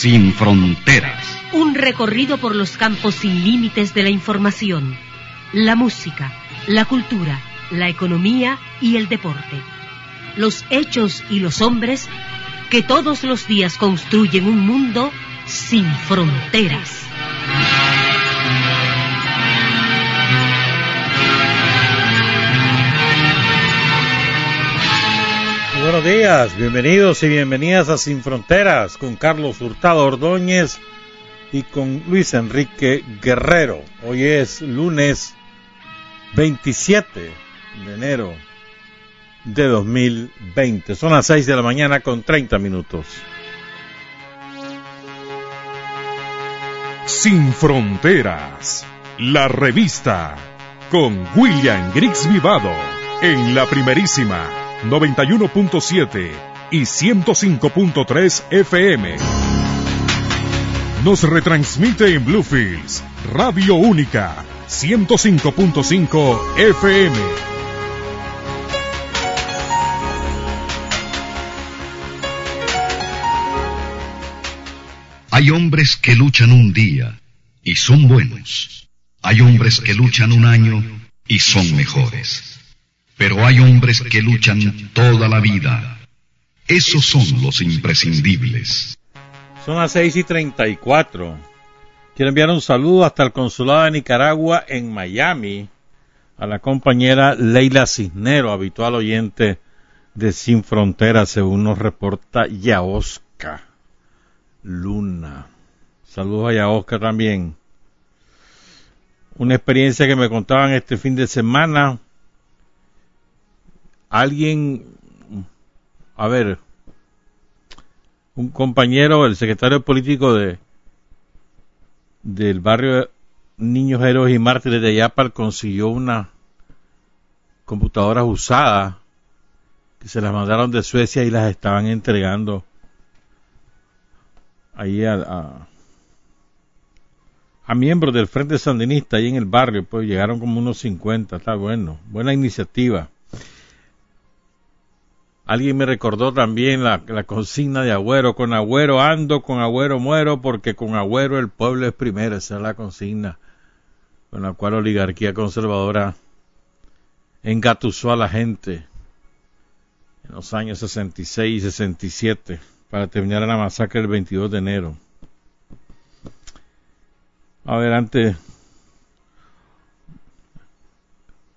Sin fronteras. Un recorrido por los campos sin límites de la información, la música, la cultura, la economía y el deporte. Los hechos y los hombres que todos los días construyen un mundo sin fronteras. Buenos días, bienvenidos y bienvenidas a Sin Fronteras con Carlos Hurtado Ordóñez y con Luis Enrique Guerrero. Hoy es lunes 27 de enero de 2020. Son las 6 de la mañana con 30 minutos. Sin Fronteras, la revista con William Griggs Vivado en la primerísima 91.7 y 105.3 FM. Nos retransmite en Bluefields, Radio Única, 105.5 FM. Hay hombres que luchan un día y son buenos. Hay hombres que luchan un año y son mejores. Pero hay hombres que luchan toda la vida. Esos son los imprescindibles. Son las 6 y 34. Quiero enviar un saludo hasta el Consulado de Nicaragua en Miami a la compañera Leila Cisnero, habitual oyente de Sin Fronteras, según nos reporta Yaosca Luna. Saludos a Yaosca también. Una experiencia que me contaban este fin de semana. Alguien, a ver, un compañero, el secretario político de del barrio Niños Héroes y Mártires de Yapal consiguió una computadora usada que se las mandaron de Suecia y las estaban entregando ahí a, a, miembros del Frente Sandinista ahí en el barrio, pues llegaron como unos 50, está bueno, buena iniciativa. Alguien me recordó también la, consigna de Agüero, con Agüero ando, con Agüero muero, porque con Agüero el pueblo es primero, esa es la consigna con la cual la oligarquía conservadora engatusó a la gente en los años 66 y 67 para terminar la masacre el 22 de enero. Adelante.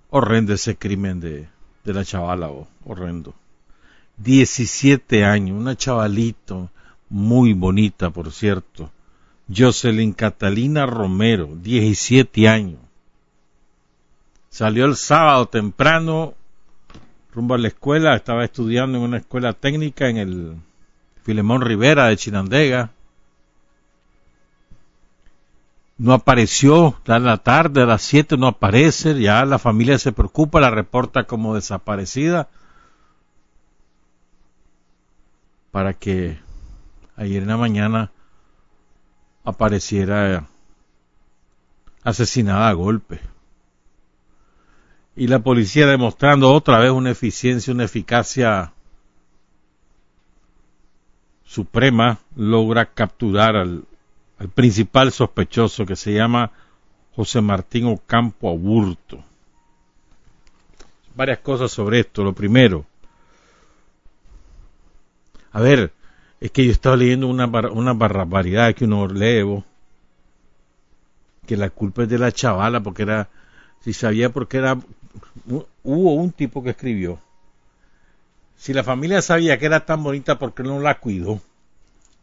Horrendo ese crimen de, de la chavala, oh, horrendo. 17 años, una chavalito muy bonita, por cierto. Jocelyn Catalina Romero, 17 años. Salió el sábado temprano rumbo a la escuela, estaba estudiando en una escuela técnica en el Filemón Rivera de Chinandega. No apareció, en la tarde, a las 7 no aparece, ya la familia se preocupa, la reporta como desaparecida para que ayer en la mañana apareciera asesinada a golpe. Y la policía demostrando otra vez una eficiencia, una eficacia suprema, logra capturar al, al principal sospechoso que se llama José Martín Ocampo Aburto. Varias cosas sobre esto. Lo primero, a ver, es que yo estaba leyendo una, barbaridad que uno lee, que la culpa es de la chavala, porque era, si sabía por qué era, hubo un tipo que escribió, si la familia sabía que era tan bonita, ¿por qué no la cuidó?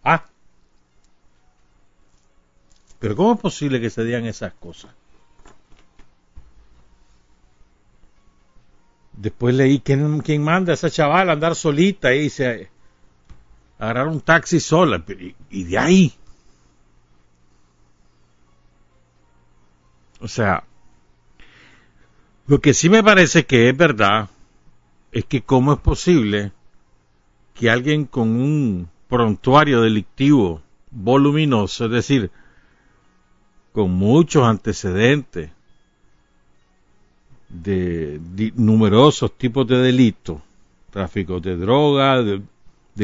Ah, pero ¿cómo es posible que se digan esas cosas? Después leí quién, quién manda a esa chavala a andar solita y se agarrar un taxi sola. Y, y de ahí. O sea, lo que sí me parece que es verdad es que cómo es posible que alguien con un prontuario delictivo voluminoso, es decir, con muchos antecedentes de, de numerosos tipos de delitos, tráfico de drogas, de,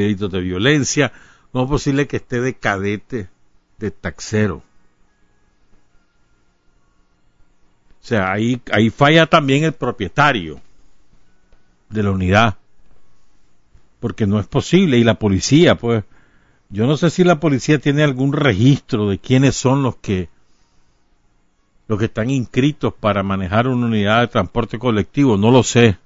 delitos de violencia, ¿cómo es posible que esté de cadete, de taxero? O sea, ahí, ahí falla también el propietario de la unidad. Porque no es posible. Y la policía, pues, yo no sé si la policía tiene algún registro de quiénes son los que los que están inscritos para manejar una unidad de transporte colectivo, no lo sé.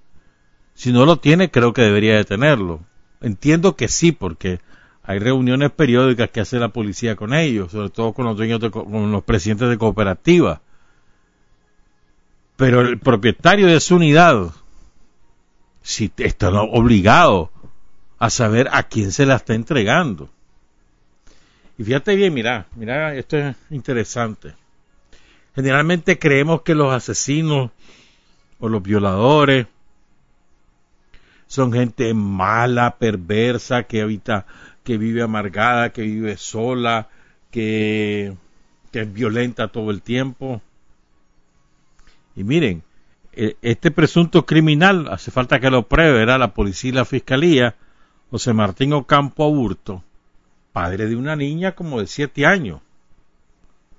Si no lo tiene, creo que debería de tenerlo. Entiendo que sí, porque hay reuniones periódicas que hace la policía con ellos, sobre todo con los dueños de, con los presidentes de cooperativas pero el propietario de su unidad, si está obligado a saber a quién se la está entregando. Y fíjate bien, mira, mira, esto es interesante. Generalmente creemos que los asesinos o los violadores son gente mala, perversa, que habita, que vive amargada, que vive sola, que, que es violenta todo el tiempo. Y miren, e, este presunto criminal, hace falta que lo pruebe, era la policía y la fiscalía, José Martín Ocampo Aburto, padre de una niña como de siete años.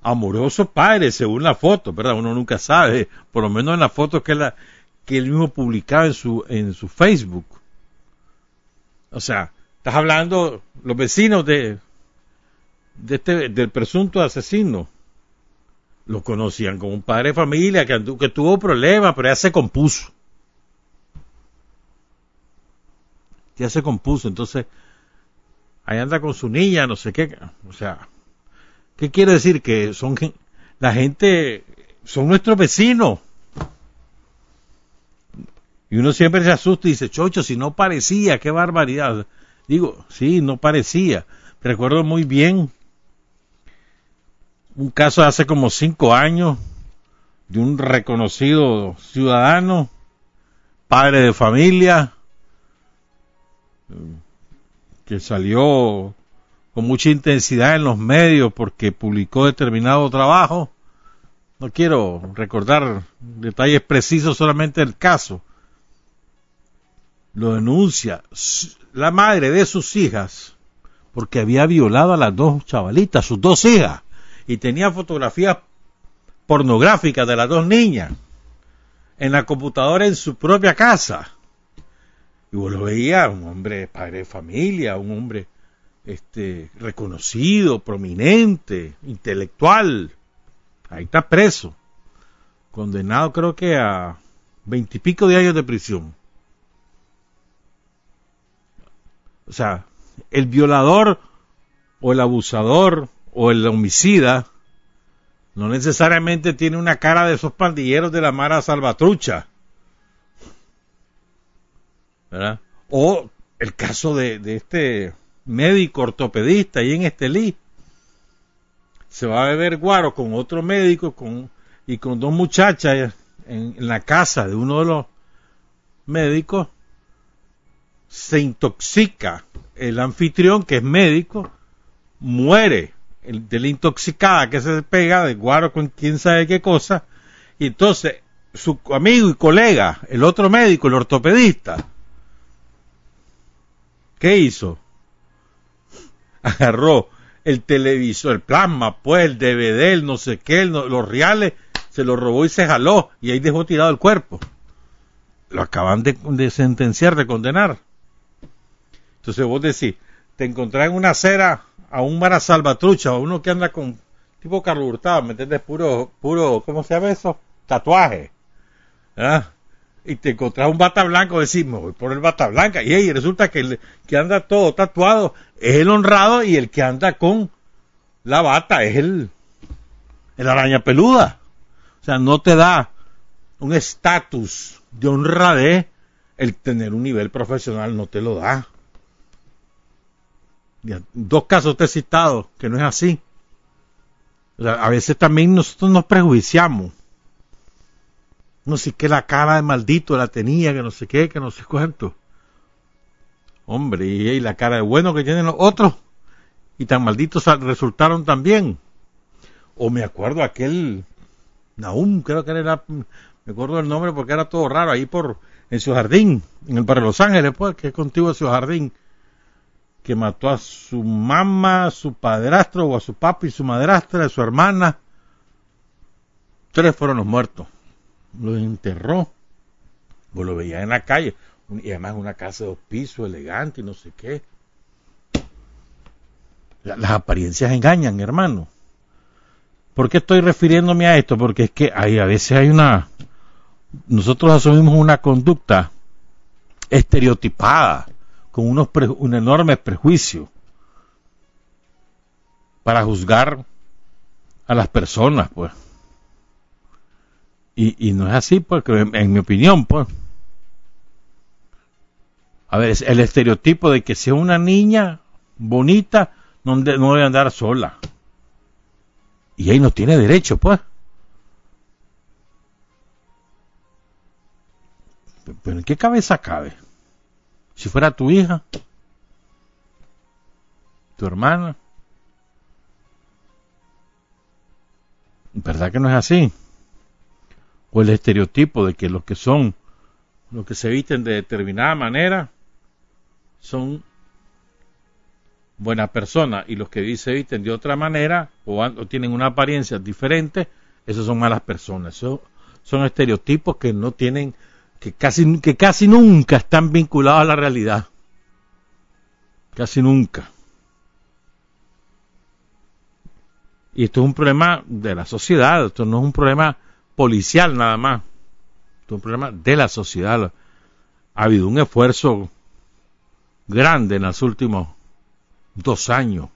Amoroso padre, según la foto, ¿verdad? Uno nunca sabe, por lo menos en la foto que, la, que él mismo publicaba en su, en su Facebook. O sea, estás hablando, los vecinos de, de este, del presunto asesino, lo conocían como un padre de familia que, que tuvo problemas, pero ya se compuso. Ya se compuso, entonces ahí anda con su niña, no sé qué, o sea, ¿qué quiere decir? Que son la gente, son nuestros vecinos. Y uno siempre se asusta y dice, chocho, si no parecía, qué barbaridad. Digo, sí, no parecía. Recuerdo muy bien un caso hace como cinco años de un reconocido ciudadano, padre de familia, que salió con mucha intensidad en los medios porque publicó determinado trabajo. No quiero recordar detalles precisos solamente del caso. Lo denuncia la madre de sus hijas porque había violado a las dos chavalitas, sus dos hijas y tenía fotografías pornográficas de las dos niñas en la computadora en su propia casa. Y vos lo veía, un hombre padre de familia, un hombre este, reconocido, prominente, intelectual. Ahí está preso. Condenado creo que a veintipico de años de prisión. O sea, el violador o el abusador o el homicida no necesariamente tiene una cara de esos pandilleros de la Mara Salvatrucha. ¿Verdad? O el caso de, este médico ortopedista ahí en Estelí. Se va a beber guaro con otro médico con, y con dos muchachas en la casa de uno de los médicos. Se intoxica el anfitrión, que es médico, muere de la intoxicada que se pega de guaro con quién sabe qué cosa, y entonces su amigo y colega, el otro médico, el ortopedista, ¿qué hizo? Agarró el televisor, el plasma, pues el DVD, el no sé qué, los reales, se lo robó y se jaló, y ahí dejó tirado el cuerpo. Lo acaban de sentenciar, de condenar. Entonces vos decís, te encontrás en una acera a un Mara Salvatrucha, a uno que anda con tipo Carlos Hurtado, ¿me entiendes? Puro, puro, ¿cómo se llama eso? Tatuaje. ¿Ah? Y te encontrás un bata blanco, decimos, voy por el bata blanca, y ahí resulta que el que anda todo tatuado es el honrado y el que anda con la bata es el, el araña peluda. O sea, no te da un estatus de honradez el tener un nivel profesional, no te lo da dos casos te he citado, que no es así. a veces también nosotros nos prejuiciamos no sé qué la cara de maldito la tenía, que no sé qué, que no sé cuánto. Hombre, y, la cara de bueno que tienen los otros, y tan malditos resultaron también. O me acuerdo aquel Naum, creo que era, me acuerdo del nombre porque era todo raro, ahí por, en su jardín, en el barrio Los Ángeles, pues, que es contigo en su jardín, que mató a su mamá, a su padrastro, o a su papi, su madrastra, a su hermana. Tres fueron los muertos lo enterró. Pues lo veía en la calle. Y además una casa de dos pisos, elegante y no sé qué. Las apariencias engañan, hermano. ¿Por qué estoy refiriéndome a esto? Porque es que hay, a veces hay una... Nosotros asumimos una conducta estereotipada, con unos un enorme prejuicio para juzgar a las personas, pues. Y, y no es así, porque en, mi opinión, pues. A ver, el estereotipo de que sea una niña bonita no, no debe andar sola. Y ahí no tiene derecho, pues. Pero ¿en qué cabeza cabe? Si fuera tu hija, tu hermana. ¿Verdad que no es así? o el estereotipo de que los que son, los que se visten de determinada manera, son buenas personas y los que se visten de otra manera o, tienen una apariencia diferente, esos son malas personas. Son estereotipos que no tienen, que casi, que casi nunca están vinculados a la realidad. Casi nunca. Y esto es un problema de la sociedad, esto no es un problema policial nada más. Es un problema de la sociedad. Ha habido un esfuerzo grande en los últimos dos años.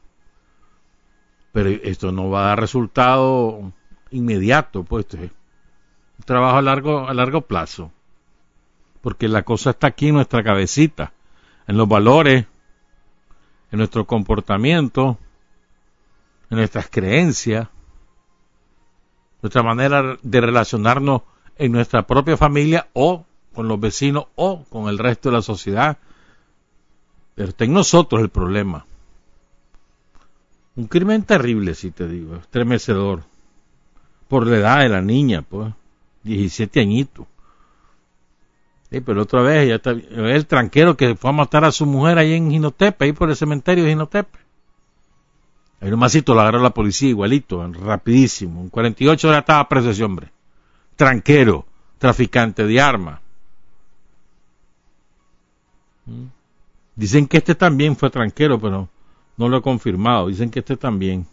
Pero esto no va a dar resultado inmediato, pues es un trabajo a largo, a largo plazo. Porque la cosa está aquí en nuestra cabecita, en los valores, en nuestro comportamiento, en nuestras creencias nuestra manera de relacionarnos en nuestra propia familia o con los vecinos o con el resto de la sociedad. Pero está en nosotros el problema. Un crimen terrible, si te digo, estremecedor. Por la edad de la niña, pues, 17 añitos. Sí, pero otra vez, ya está, el tranquero que fue a matar a su mujer ahí en Ginotepe, ahí por el cementerio de Ginotepe. Ahí nomásito lo agarró la policía igualito, rapidísimo. En 48 horas estaba preso ese hombre. Tranquero, traficante de armas. ¿Mm? Dicen que este también fue tranquero, pero no lo he confirmado. Dicen que este también,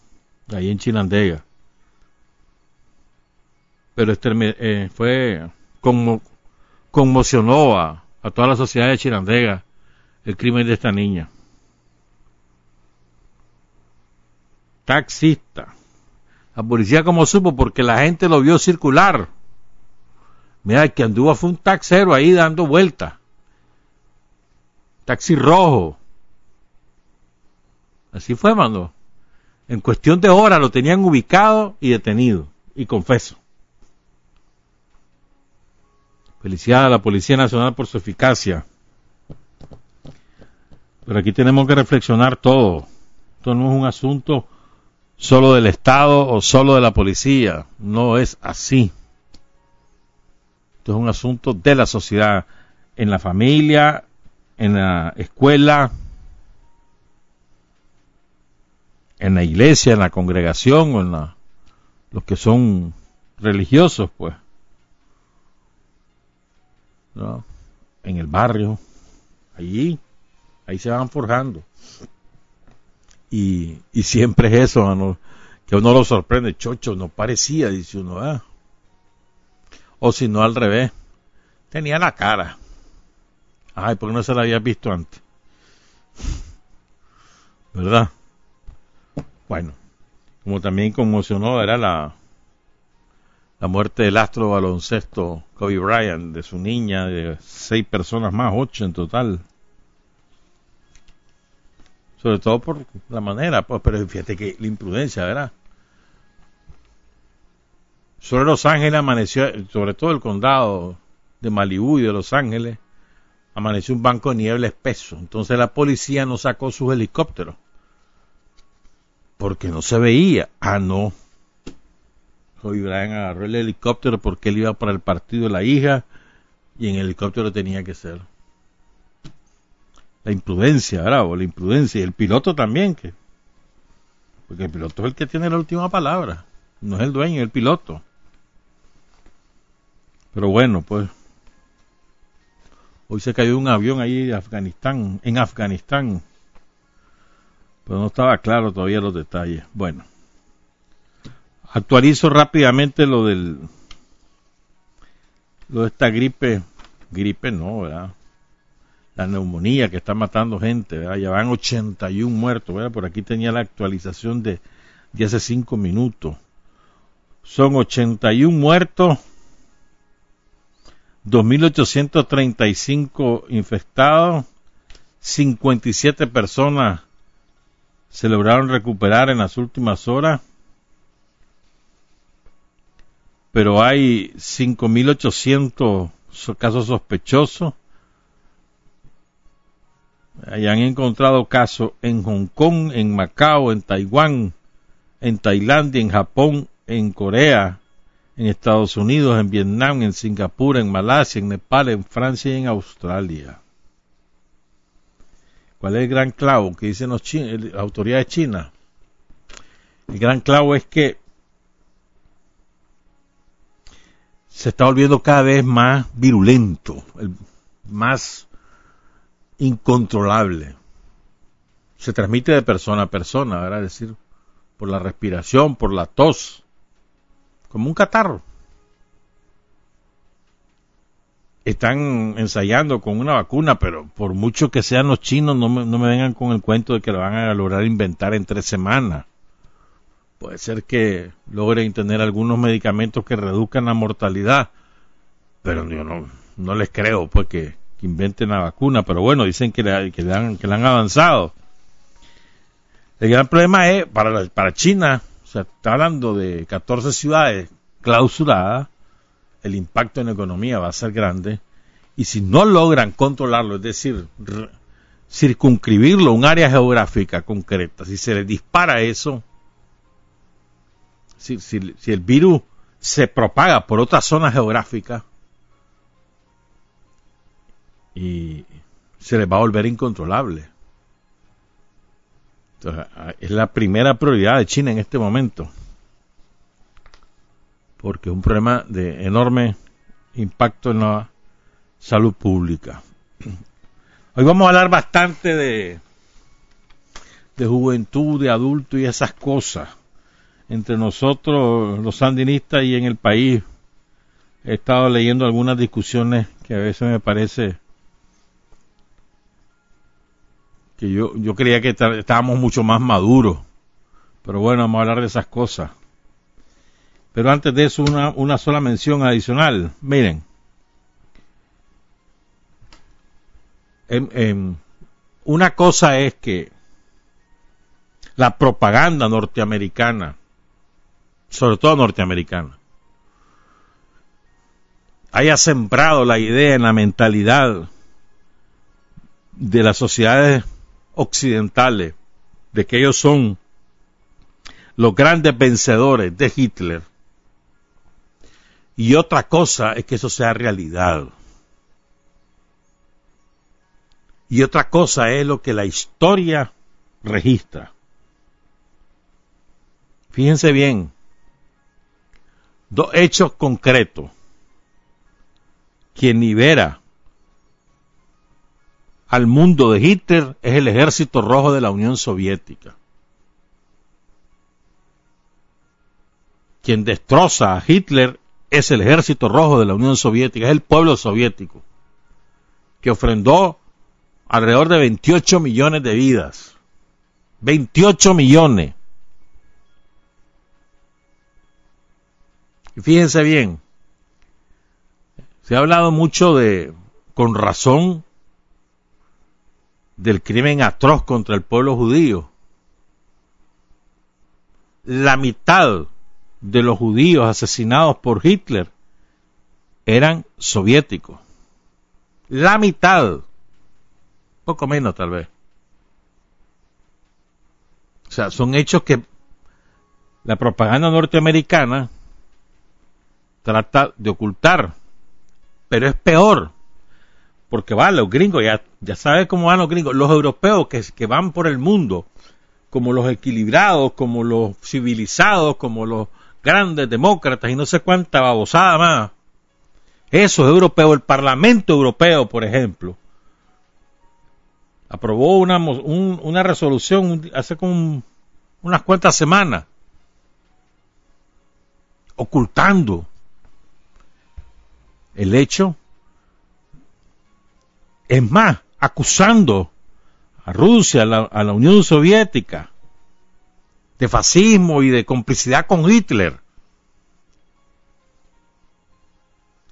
ahí en Chinandega. Pero este eh, fue como conmocionó a, a toda la sociedad de Chinandega el crimen de esta niña. taxista. La policía como supo porque la gente lo vio circular. Mira, el que anduvo fue un taxero ahí dando vueltas. Taxi rojo. Así fue, mano. En cuestión de horas lo tenían ubicado y detenido. Y confeso. Felicidad a la Policía Nacional por su eficacia. Pero aquí tenemos que reflexionar todo. Esto no es un asunto solo del Estado o solo de la policía. No es así. Esto es un asunto de la sociedad, en la familia, en la escuela, en la iglesia, en la congregación o en la, los que son religiosos, pues. ¿No? En el barrio, allí, ahí se van forjando. Y, y siempre es eso, que uno lo sorprende, chocho, no parecía, dice uno, ah. O si no, al revés, tenía la cara. Ay, porque no se la había visto antes. ¿Verdad? Bueno, como también conmocionó era la, la muerte del astro baloncesto Kobe Bryant, de su niña, de seis personas más, ocho en total sobre todo por la manera, pues, pero fíjate que la imprudencia, ¿verdad? Sobre Los Ángeles amaneció, sobre todo el condado de Malibú y de Los Ángeles, amaneció un banco de niebla espeso. Entonces la policía no sacó sus helicópteros. Porque no se veía. Ah, no. Hoy Brian agarró el helicóptero porque él iba para el partido de la hija y en el helicóptero tenía que ser. La imprudencia, bravo, la imprudencia. Y el piloto también, que. Porque el piloto es el que tiene la última palabra. No es el dueño, es el piloto. Pero bueno, pues hoy se cayó un avión ahí de Afganistán, en Afganistán. Pero no estaba claro todavía los detalles. Bueno, actualizo rápidamente lo del lo de esta gripe, gripe no, ¿verdad? La neumonía que está matando gente, ¿verdad? Ya van 81 muertos, ¿verdad? Por aquí tenía la actualización de, de hace 5 minutos. Son 81 muertos 2.835 infectados, 57 personas se lograron recuperar en las últimas horas, pero hay 5.800 casos sospechosos. Hayan encontrado casos en Hong Kong, en Macao, en Taiwán, en Tailandia, en Japón, en Corea, en Estados Unidos, en Vietnam, en Singapur, en Malasia, en Nepal, en Francia y en Australia. ¿Cuál es el gran clavo que dicen las autoridades chinas? El gran clavo es que se está volviendo cada vez más virulento, más incontrolable. Se transmite de persona a persona. Es decir, por la respiración, por la tos, como un catarro. Están ensayando con una vacuna, pero por mucho que sean los chinos, no me, no me vengan con el cuento de que la van a lograr inventar en tres semanas. Puede ser que logren tener algunos medicamentos que reduzcan la mortalidad, pero yo no, no les creo pues que, inventen la vacuna, pero bueno, dicen que, le han, avanzado. El gran problema es para, para China, sea, está hablando de 14 ciudades clausuradas, el impacto en la economía va a ser grande, y si no logran controlarlo, es decir, circunscribirlo a un área geográfica concreta, si se le dispara eso, si, el virus se propaga por otra zona geográfica, y se les va a volver incontrolable es la primera prioridad de China en este momento. Porque es un problema de enorme impacto en la salud pública. Hoy vamos a hablar bastante de, de juventud, de adulto y esas cosas. Entre nosotros, los sandinistas y en el país, he estado leyendo algunas discusiones que a veces me parece que yo, yo creía que estábamos mucho más maduros. Pero bueno, vamos a hablar de esas cosas. Pero antes de eso, una, una sola mención adicional. Miren, una cosa es que la propaganda norteamericana, sobre todo norteamericana, haya sembrado la idea en la mentalidad de las sociedades occidentales de que ellos son los grandes vencedores de Hitler. Y otra cosa es que eso sea realidad. Y otra cosa es lo que la historia registra. Fíjense bien, dos hechos concretos. Quien libera al mundo de Hitler es el ejército rojo de la Unión Soviética. Quien destroza a Hitler es el ejército rojo de la Unión Soviética, es el pueblo soviético, que ofrendó alrededor de 28 millones de vidas. 28 millones. Y fíjense bien, se ha hablado mucho de, con razón, del crimen atroz contra el pueblo judío. La mitad de los judíos asesinados por Hitler eran soviéticos. La mitad, poco menos tal vez. O sea, son hechos que la propaganda norteamericana trata de ocultar. Pero es peor. Porque va, los gringos, ya, ya sabes cómo van los gringos, los europeos que, que van por el mundo, como los equilibrados, como los civilizados, como los grandes demócratas y no sé cuánta babosada más. Eso es europeo. El Parlamento Europeo, por ejemplo, aprobó una, una resolución hace como unas cuantas semanas, ocultando el hecho. Es más, acusando a Rusia, a la, Unión Soviética, de fascismo y de complicidad con Hitler.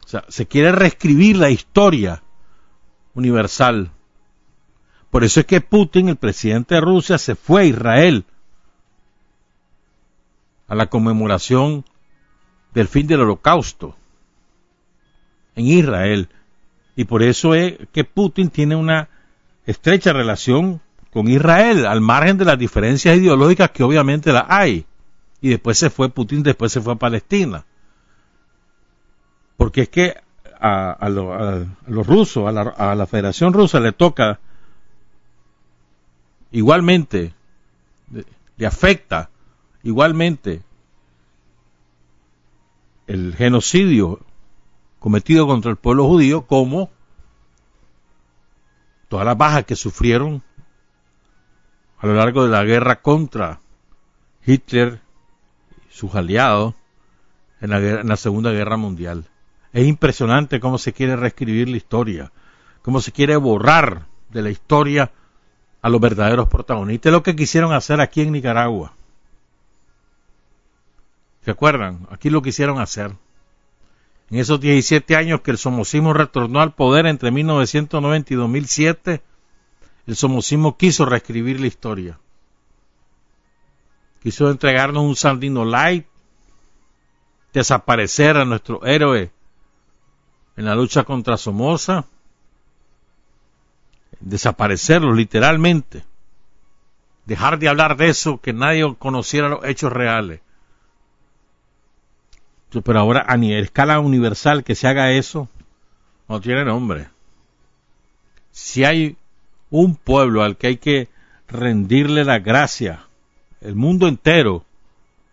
O sea, se quiere reescribir la historia universal. Por eso es que Putin, el presidente de Rusia, se fue a Israel a la conmemoración del fin del holocausto en Israel. Y por eso es que Putin tiene una estrecha relación con Israel, al margen de las diferencias ideológicas que obviamente las hay. Y después se fue Putin, después se fue a Palestina. Porque es que a, los rusos, a la, a la Federación Rusa le toca igualmente, le afecta igualmente el genocidio cometido contra el pueblo judío como todas las bajas que sufrieron a lo largo de la guerra contra Hitler y sus aliados en la, en la Segunda Guerra Mundial. Es impresionante cómo se quiere reescribir la historia, cómo se quiere borrar de la historia a los verdaderos protagonistas. Lo que quisieron hacer aquí en Nicaragua. ¿Se acuerdan? Aquí lo quisieron hacer. En esos 17 años que el somocismo retornó al poder entre 1990 y 2007, el somocismo quiso reescribir la historia. Quiso entregarnos un Sandino Light, desaparecer a nuestro héroe en la lucha contra Somoza, desaparecerlo literalmente, dejar de hablar de eso, que nadie conociera los hechos reales. Pero ahora a nivel escala universal que se haga eso, no tiene nombre. Si hay un pueblo al que hay que rendirle la gracia, el mundo entero,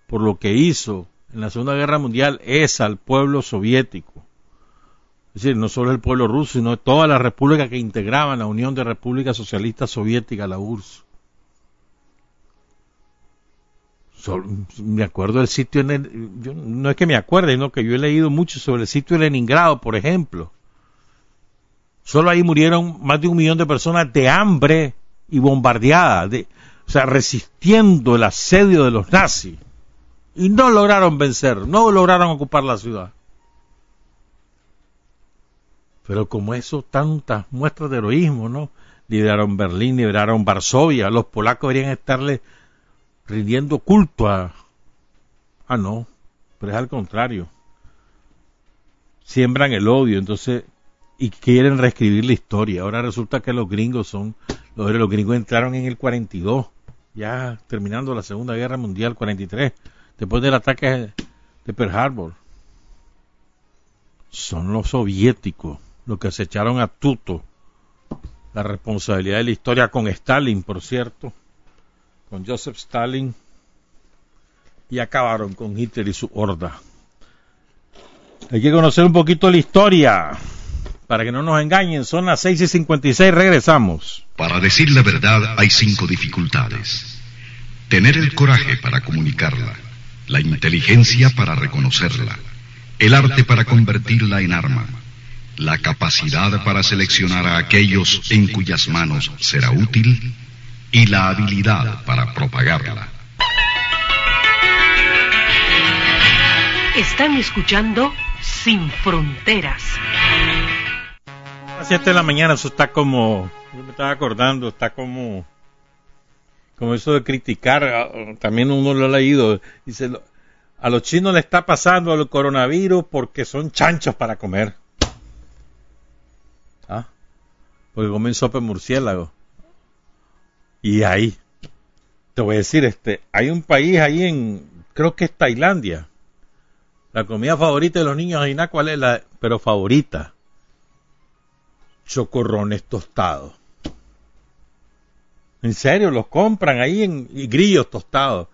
por lo que hizo en la Segunda Guerra Mundial, es al pueblo soviético. Es decir, no solo el pueblo ruso, sino todas las repúblicas que integraban la Unión de Repúblicas Socialistas Soviéticas, la URSS. Me acuerdo del sitio en el, no es que me acuerde, sino que yo he leído mucho sobre el sitio de Leningrado, por ejemplo. Solo ahí murieron más de un millón de personas de hambre y bombardeadas, de, o sea, resistiendo el asedio de los nazis. Y no lograron vencer, no lograron ocupar la ciudad. Pero como eso, tantas muestras de heroísmo, ¿no? Liberaron Berlín, liberaron Varsovia, los polacos deberían estarle rindiendo culto a... Ah, no, pero es al contrario. Siembran el odio, entonces y quieren reescribir la historia. Ahora resulta que los gringos son, los, los gringos entraron en el 42, ya terminando la Segunda Guerra Mundial, 43, después del ataque de Pearl Harbor. Son los soviéticos los que se echaron a tuto la responsabilidad de la historia con Stalin, por cierto, con Joseph Stalin, y acabaron con Hitler y su horda. Hay que conocer un poquito la historia para que no nos engañen, son las 6 y 56, regresamos. Para decir la verdad hay cinco dificultades. Tener el coraje para comunicarla, la inteligencia para reconocerla, el arte para convertirla en arma, la capacidad para seleccionar a aquellos en cuyas manos será útil y la habilidad para propagarla. Están escuchando Sin Fronteras. 7 de la mañana, eso está como, yo me estaba acordando, está como, como eso de criticar, ah, también uno lo ha leído, dice, a los chinos le está pasando el coronavirus porque son chanchos para comer. ¿Ah? Porque comen sopa de murciélago. Y ahí, te voy a decir, este, hay un país ahí en, creo que es Tailandia. La comida favorita de los niños, nada ¿cuál es la? Pero favorita. Chocorrones tostados. En serio, los compran ahí en y grillos tostados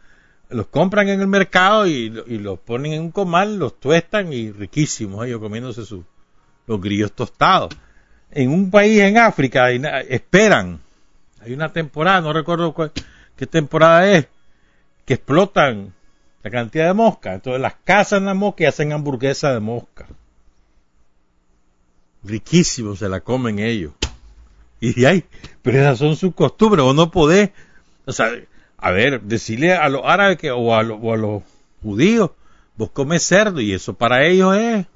los compran en el mercado y, los ponen en un comal, los tuestan y riquísimos ellos comiéndose sus los grillos tostados. En un país en África esperan, hay una temporada, no recuerdo qué temporada es, que explotan la cantidad de mosca. Entonces las cazan la mosca y hacen hamburguesa de mosca. Riquísimo, se la comen ellos. Y hay, pero esas son sus costumbres, o no podés, o sea, a ver, decirle a los árabes que, o, a los judíos, vos comes cerdo y eso para ellos es...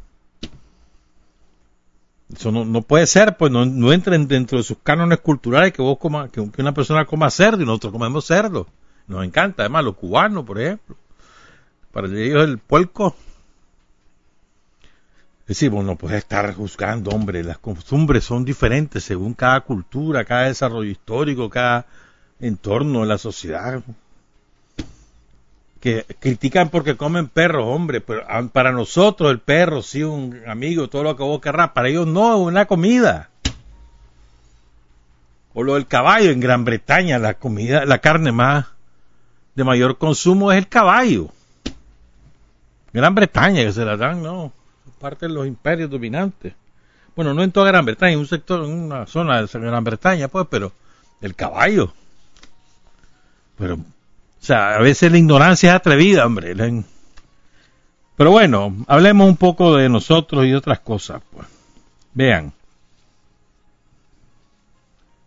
Eso no, puede ser, pues no, no entren dentro de sus cánones culturales que vos coma, que, una persona coma cerdo y nosotros comemos cerdo. Nos encanta, además los cubanos, por ejemplo. Para ellos el puerco es decir, vos no puedes estar juzgando, hombre, las costumbres son diferentes según cada cultura, cada desarrollo histórico, cada entorno de la sociedad. Que critican porque comen perros, hombre, pero para nosotros el perro, sí, un amigo, todo lo que vos querrás, para ellos no, una comida. O lo del caballo en Gran Bretaña, la comida, la carne más de mayor consumo es el caballo. Gran Bretaña, que se la dan, no, parte de los imperios dominantes. Bueno, no en toda Gran Bretaña, en un sector, en una zona de Gran Bretaña, pues, pero el caballo. Pero, o sea, a veces la ignorancia es atrevida, hombre. Pero bueno, hablemos un poco de nosotros y otras cosas. Pues. Vean.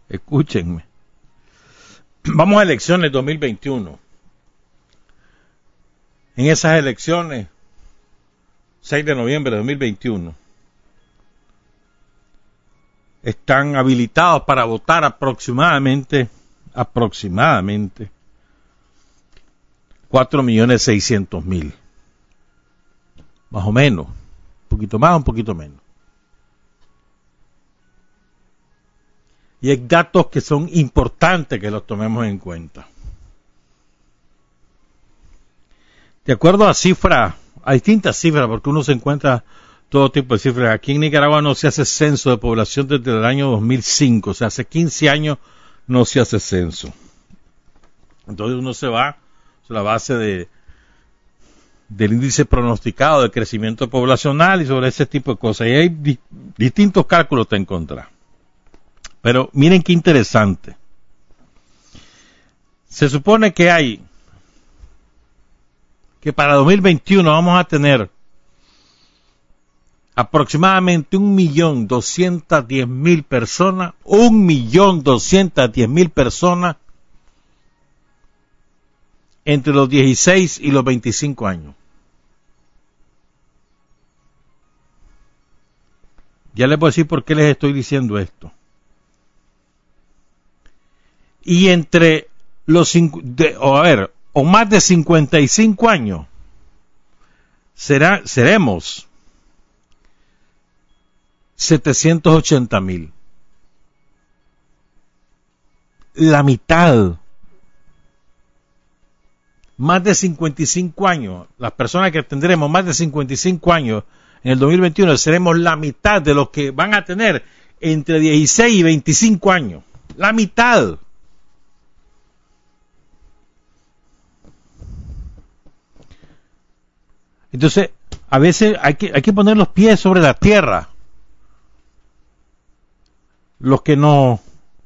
Escúchenme. Vamos a elecciones 2021. En esas elecciones, 6 de noviembre de 2021, están habilitados para votar aproximadamente, aproximadamente, cuatro millones seiscientos mil. Más o menos. Un poquito más, un poquito menos. Y hay datos que son importantes que los tomemos en cuenta. De acuerdo a cifras, a distintas cifras, porque uno se encuentra todo tipo de cifras. Aquí en Nicaragua no se hace censo de población desde el año 2005, o sea, hace 15 años no se hace censo. Entonces uno se va la base de, del índice pronosticado de crecimiento poblacional y sobre ese tipo de cosas. Y hay distintos cálculos te encontrar. Pero miren qué interesante. Se supone que hay que para 2021 vamos a tener aproximadamente un millón doscientas diez mil personas, un millón doscientas diez mil personas entre los 16 y los 25 años. Ya les voy a decir por qué les estoy diciendo esto. Y entre los o a ver, o más de 55 años, será, seremos 780 mil. La mitad más de 55 años, las personas que tendremos más de 55 años en el 2021 seremos la mitad de los que van a tener entre 16 y 25 años. La mitad. Entonces, a veces hay que, hay que poner los pies sobre la tierra. Los que nos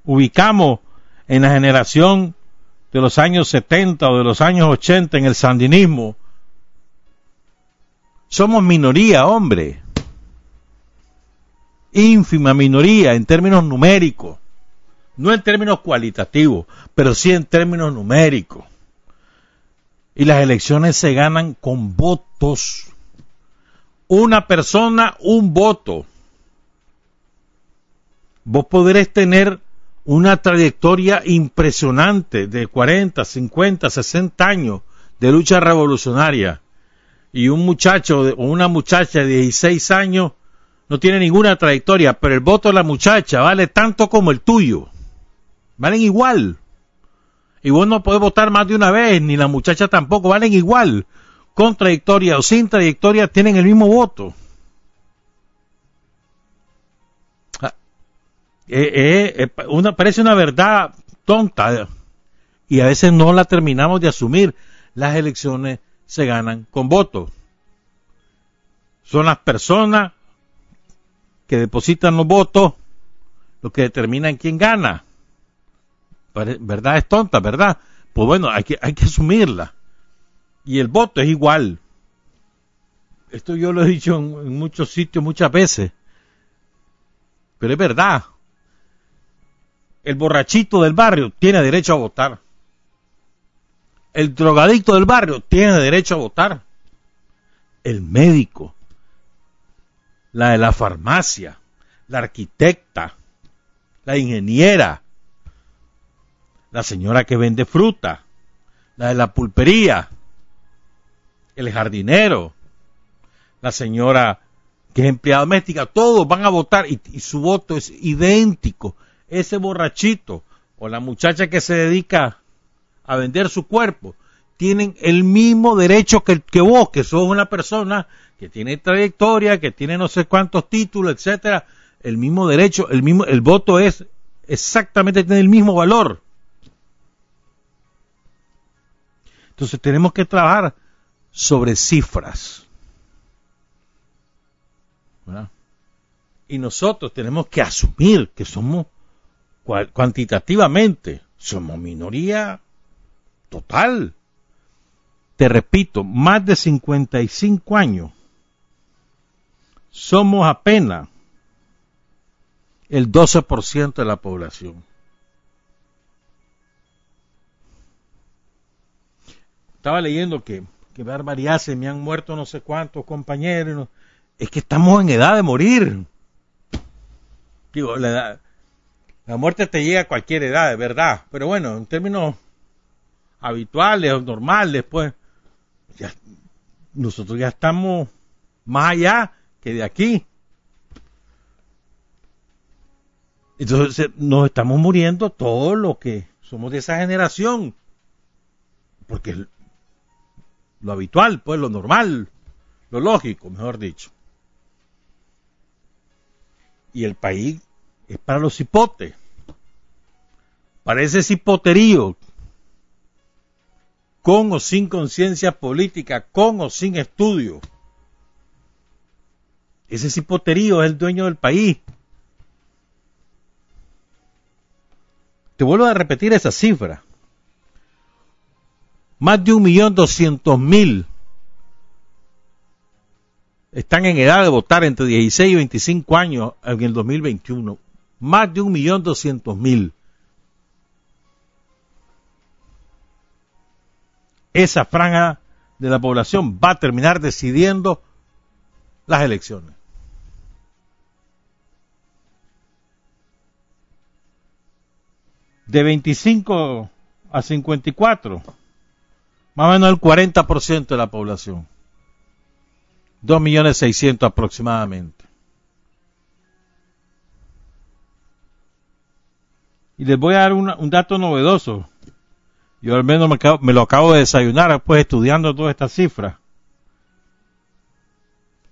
ubicamos en la generación de los años 70 o de los años 80 en el sandinismo, somos minoría, hombre. Ínfima minoría en términos numéricos. No en términos cualitativos, pero sí en términos numéricos. Y las elecciones se ganan con votos. Una persona, un voto. Vos podréis tener una trayectoria impresionante de 40, 50, 60 años de lucha revolucionaria. y un muchacho o una muchacha de 16 años no tiene ninguna trayectoria, pero el voto de la muchacha vale tanto como el tuyo. Valen igual. Y vos no podés votar más de una vez, ni la muchacha tampoco, valen igual. Con trayectoria o sin trayectoria tienen el mismo voto. Eh, eh, eh, parece una verdad tonta y a veces no la terminamos de asumir. Las elecciones se ganan con votos. Son las personas que depositan los votos los que determinan quién gana. ¿Verdad? Es tonta, ¿verdad? Pues bueno, hay que, hay que asumirla. Y el voto es igual. Esto yo lo he dicho en, muchos sitios muchas veces. Pero es verdad. El borrachito del barrio tiene derecho a votar. El drogadicto del barrio tiene derecho a votar. El médico, la de la farmacia, la arquitecta, la ingeniera, la señora que vende fruta, la de la pulpería, el jardinero, la señora que es empleada doméstica, todos van a votar y, su voto es idéntico. Ese borrachito o la muchacha que se dedica a vender su cuerpo tienen el mismo derecho que, que vos, que sos una persona que tiene trayectoria, que tiene no sé cuántos títulos, etcétera, el mismo derecho, el mismo, el voto es exactamente tiene el mismo valor. Entonces tenemos que trabajar sobre cifras. Y nosotros tenemos que asumir que somos cuantitativamente, somos minoría total. Te repito, más de 55 años somos apenas el 12% de la población. Estaba leyendo que, que barbaridad, se me han muerto no sé cuántos compañeros. Es que estamos en edad de morir. Digo, la, la muerte te llega a cualquier edad, de verdad. Pero bueno, en términos habituales o normales, pues, ya, nosotros ya estamos más allá que de aquí. Entonces nos estamos muriendo todos los que somos de esa generación. Porque lo habitual, pues lo normal, lo lógico, mejor dicho. Y el país es para los hipotes. Para ese cipoterío, con o sin conciencia política, con o sin estudio ese cipoterío es el dueño del país. Te vuelvo a repetir esa cifra. Más de un millón doscientos mil están en edad de votar entre 16 y 25 años en el 2021. Más de un millón doscientos mil. Esa franja de la población va a terminar decidiendo las elecciones. de 25 a 54, más o menos el 40% de la población. 2 millones 600 aproximadamente. Y les voy a dar un dato novedoso. Yo al menos me, me, lo acabo de desayunar pues estudiando todas estas cifras.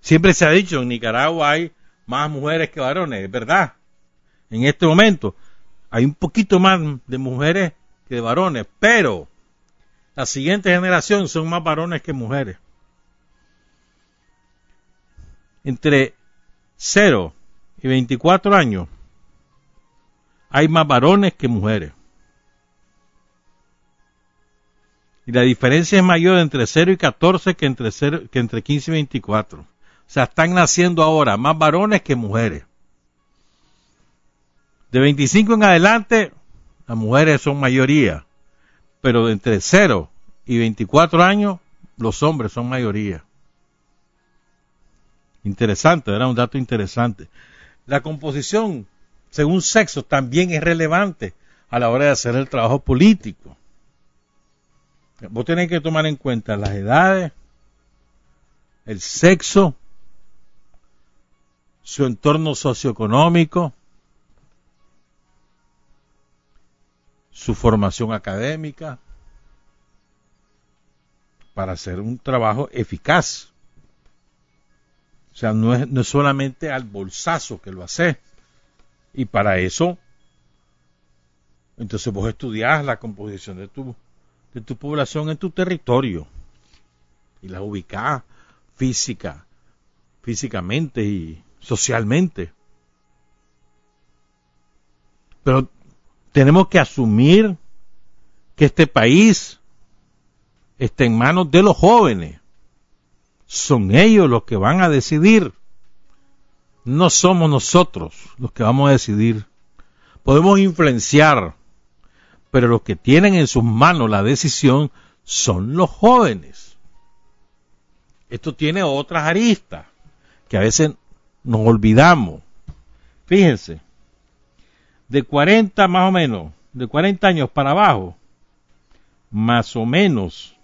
Siempre se ha dicho en Nicaragua hay más mujeres que varones, es verdad. En este momento, hay un poquito más de mujeres que de varones, pero la siguiente generación son más varones que mujeres. Entre 0 y 24 años hay más varones que mujeres. Y la diferencia es mayor entre 0 y 14 que entre, 0, que entre 15 y 24. O sea, están naciendo ahora más varones que mujeres. De 25 en adelante, las mujeres son mayoría, pero entre 0 y 24 años, los hombres son mayoría. Interesante, era un dato interesante. La composición, según sexo, también es relevante a la hora de hacer el trabajo político. Vos tenés que tomar en cuenta las edades, el sexo, su entorno socioeconómico, su formación académica, para hacer un trabajo eficaz. O sea, no es, no es solamente al bolsazo que lo hace. Y para eso, entonces vos estudiás la composición de tu, de tu población en tu territorio y la ubicás física, físicamente y socialmente. Pero tenemos que asumir que este país está en manos de los jóvenes. Son ellos los que van a decidir. No somos nosotros los que vamos a decidir. Podemos influenciar, pero los que tienen en sus manos la decisión son los jóvenes. Esto tiene otras aristas que a veces nos olvidamos. Fíjense, de 40 más o menos, de 40 años para abajo, más o menos,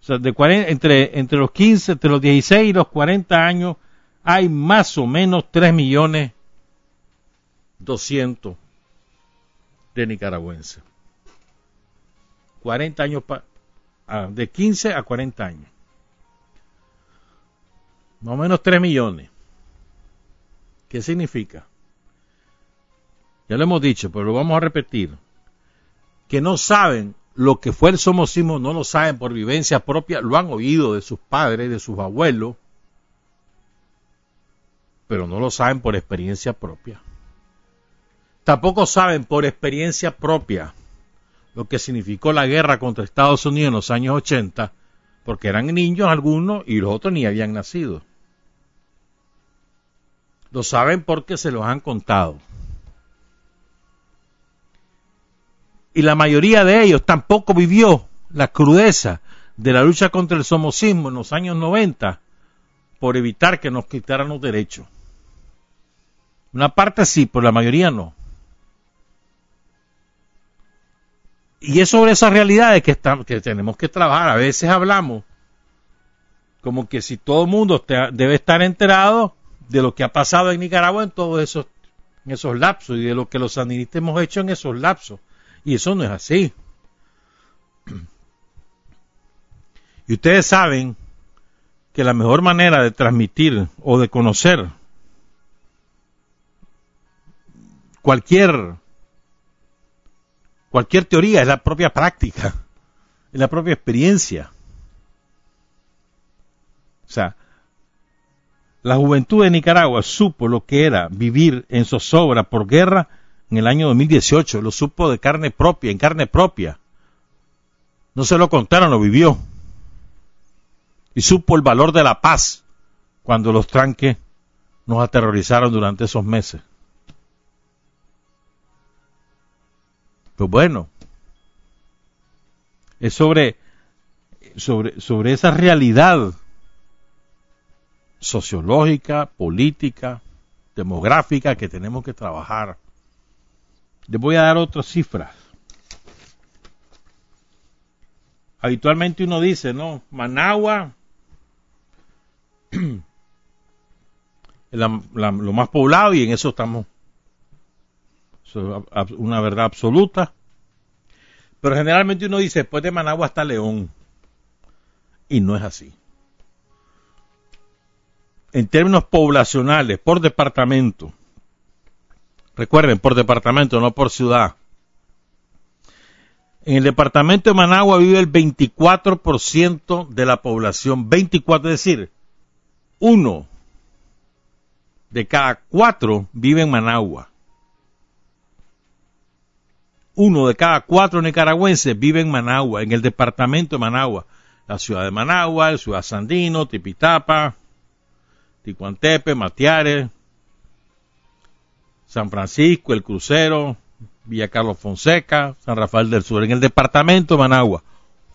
o sea, de 40, entre, entre los 15, entre los 16 y los 40 años, hay más o menos 3 millones 200 de nicaragüenses. 40 años, ah, de 15 a 40 años. Más o menos 3 millones. ¿Qué significa? Ya lo hemos dicho, pero lo vamos a repetir. Que no saben lo que fue el somocismo, no lo saben por vivencia propia, lo han oído de sus padres, de sus abuelos, pero no lo saben por experiencia propia. Tampoco saben por experiencia propia lo que significó la guerra contra Estados Unidos en los años 80, porque eran niños algunos y los otros ni habían nacido. Lo saben porque se los han contado. Y la mayoría de ellos tampoco vivió la crudeza de la lucha contra el somocismo en los años 90 por evitar que nos quitaran los derechos. Una parte sí, pero la mayoría no. Y es sobre esas realidades que, que tenemos que trabajar. A veces hablamos como que si todo el mundo debe estar enterado de lo que ha pasado en Nicaragua en todos esos, en esos lapsos y de lo que los sandinistas hemos hecho en esos lapsos. Y eso no es así. Y ustedes saben que la mejor manera de transmitir o de conocer cualquier cualquier teoría es la propia práctica, es la propia experiencia. O sea, la juventud de Nicaragua supo lo que era vivir en zozobra por guerra en el año 2018, lo supo de carne propia, en carne propia. No se lo contaron, lo vivió. Y supo el valor de la paz cuando los tranques nos aterrorizaron durante esos meses. Pues bueno, es sobre, sobre, sobre esa realidad sociológica, política, demográfica que tenemos que trabajar. Les voy a dar otras cifras. Habitualmente uno dice, ¿no? Managua, lo más poblado y en eso estamos. Eso es una verdad absoluta. Pero generalmente uno dice, después de Managua está León. Y no es así en términos poblacionales, por departamento, recuerden, por departamento, no por ciudad, en el departamento de Managua vive el 24% de la población, 24, es decir, uno de cada cuatro vive en Managua. Uno de cada cuatro nicaragüenses vive en Managua, en el departamento de Managua. La ciudad de Managua, la ciudad Sandino, Tipitapa, Ticuantepe, Matiares, San Francisco, El Crucero, Villa Carlos Fonseca, San Rafael del Sur, en el departamento de Managua.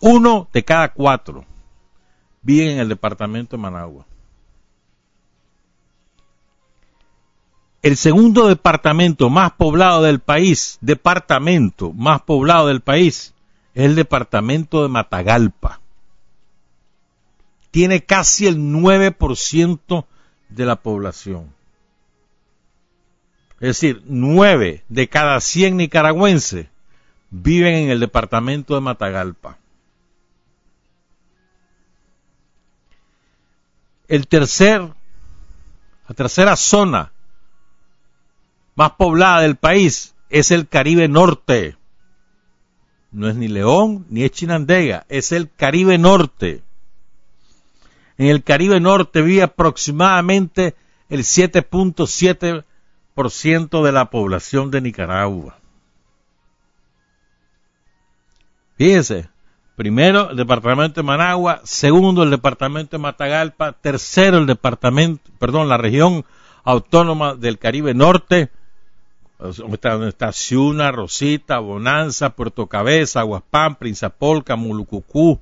Uno de cada cuatro vive en el departamento de Managua. El segundo departamento más poblado del país, departamento más poblado del país, es el departamento de Matagalpa tiene casi el 9% de la población. Es decir, 9 de cada 100 nicaragüenses viven en el departamento de Matagalpa. El tercer, la tercera zona más poblada del país es el Caribe Norte. No es ni León ni es Chinandega, es el Caribe Norte. En el Caribe Norte vive aproximadamente el 7.7% de la población de Nicaragua. Fíjense, primero el departamento de Managua, segundo el departamento de Matagalpa, tercero el departamento, perdón, la región autónoma del Caribe Norte, Ciuna, Rosita, Bonanza, Puerto Cabeza, Aguaspán, Prinzapolca, Mulucucú,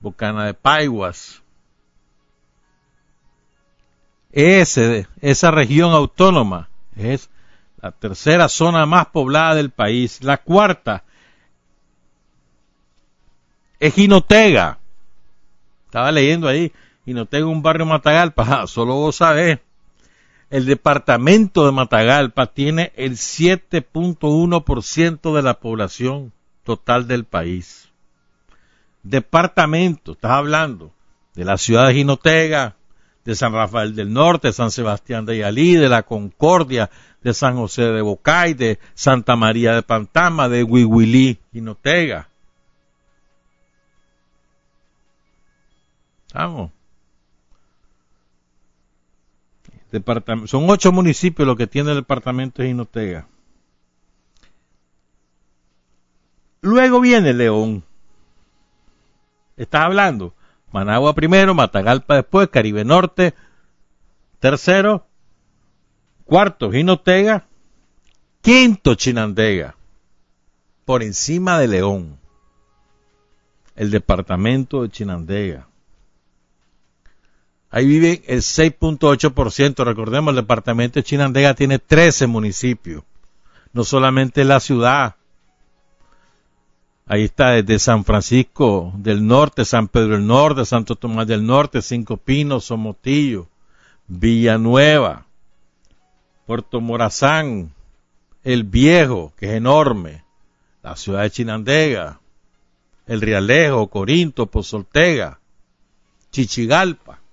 Bocana de Paiguas. Esa región autónoma es la tercera zona más poblada del país. La cuarta es Jinotega. Estaba leyendo ahí, Jinotega, un barrio Matagalpa, solo vos sabés el departamento de Matagalpa tiene el 7.1% de la población total del país. Departamento, estás hablando de la ciudad de Jinotega, de San Rafael del Norte, San Sebastián de Yalí, de la Concordia, de San José de Bocay, de Santa María de Pantama, de Huihuilí, Jinotega. Vamos. Son ocho municipios los que tiene el departamento de Jinotega. Luego viene León. Estás hablando. Managua primero, Matagalpa después, Caribe Norte. Tercero. Cuarto, Jinotega. Quinto, Chinandega. Por encima de León. El departamento de Chinandega. Ahí vive el 6.8%. Recordemos, el departamento de Chinandega tiene 13 municipios. No solamente la ciudad. Ahí está desde San Francisco del Norte, San Pedro del Norte, Santo Tomás del Norte, Cinco Pinos, Somotillo, Villanueva, Puerto Morazán, El Viejo, que es enorme, la ciudad de Chinandega, El Rialejo, Corinto, Pozoltega, Chichigalpa.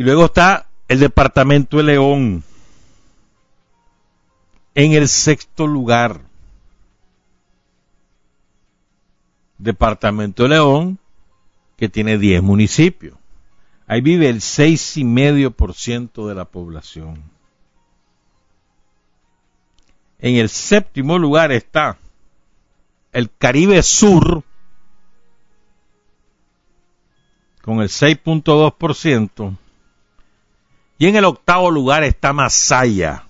Y luego está el departamento de León en el sexto lugar. Departamento de León, que tiene 10 municipios. Ahí vive el 6,5% de la población. En el séptimo lugar está el Caribe Sur, con el 6.2%, y en el octavo lugar está Masaya,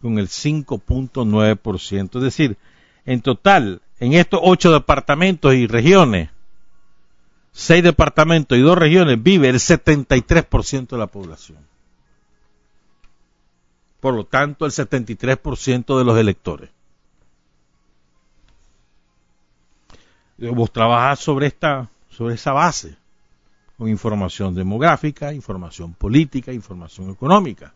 con el 5.9%. Es decir, en total, en estos ocho departamentos y regiones, seis departamentos y dos regiones, vive el 73% de la población. Por lo tanto, el 73% de los electores. Vos trabajás sobre esta, sobre esa base con información demográfica, información política, información económica.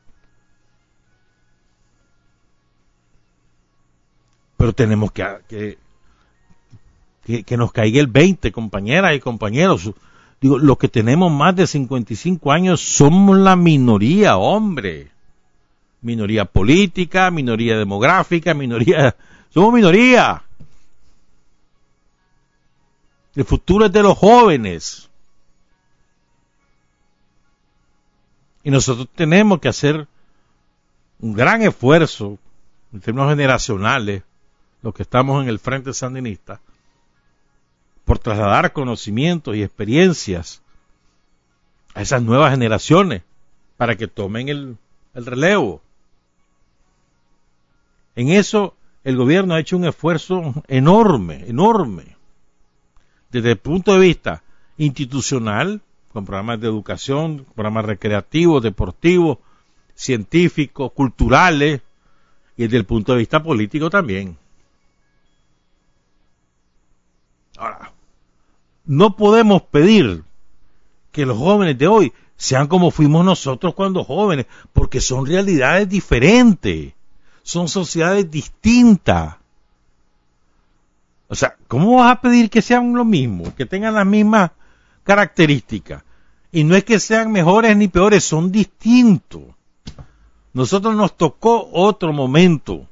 Pero tenemos que, que, nos caiga el 20, compañeras y compañeros. Digo, los que tenemos más de 55 años somos la minoría, hombre. Minoría política, minoría demográfica, minoría... Somos minoría. El futuro es de los jóvenes. Y nosotros tenemos que hacer un gran esfuerzo en términos generacionales, los que estamos en el frente sandinista, por trasladar conocimientos y experiencias a esas nuevas generaciones para que tomen el, el relevo. En eso el gobierno ha hecho un esfuerzo enorme, enorme, desde el punto de vista institucional, con programas de educación, programas recreativos, deportivos, científicos, culturales y desde el punto de vista político también. no podemos pedir que los jóvenes de hoy sean como fuimos nosotros cuando jóvenes, porque son realidades diferentes, son sociedades distintas. O sea, ¿cómo vas a pedir que sean lo mismo, que tengan las mismas características? Y no es que sean mejores ni peores, son distintos. Nosotros nos tocó otro momento.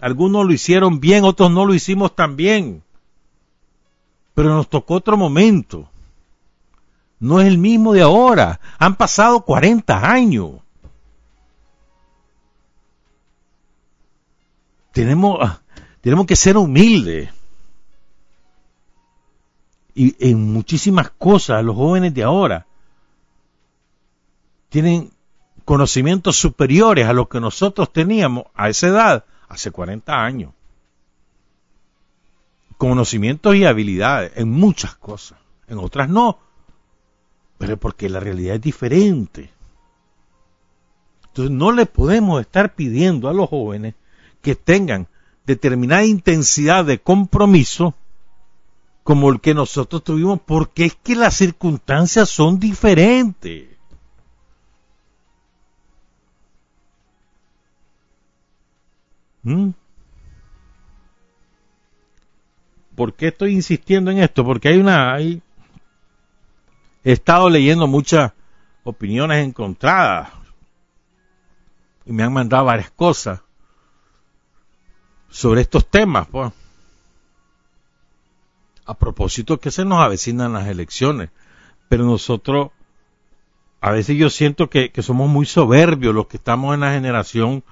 Algunos lo hicieron bien, otros no lo hicimos tan bien. Pero nos tocó otro momento. No es el mismo de ahora. Han pasado 40 años. Tenemos, ah, tenemos que ser humildes. Y en muchísimas cosas, los jóvenes de ahora tienen conocimientos superiores a los que nosotros teníamos a esa edad hace 40 años. Conocimientos y habilidades en muchas cosas, en otras no, pero porque la realidad es diferente. Entonces no le podemos estar pidiendo a los jóvenes que tengan determinada intensidad de compromiso como el que nosotros tuvimos, porque es que las circunstancias son diferentes. ¿Mm? ¿Por qué estoy insistiendo en esto? Porque hay una... Hay, he estado leyendo muchas opiniones encontradas y me han mandado varias cosas sobre estos temas. Pues. A propósito que se nos avecinan las elecciones, pero nosotros, a veces yo siento que, que somos muy soberbios los que estamos en la generación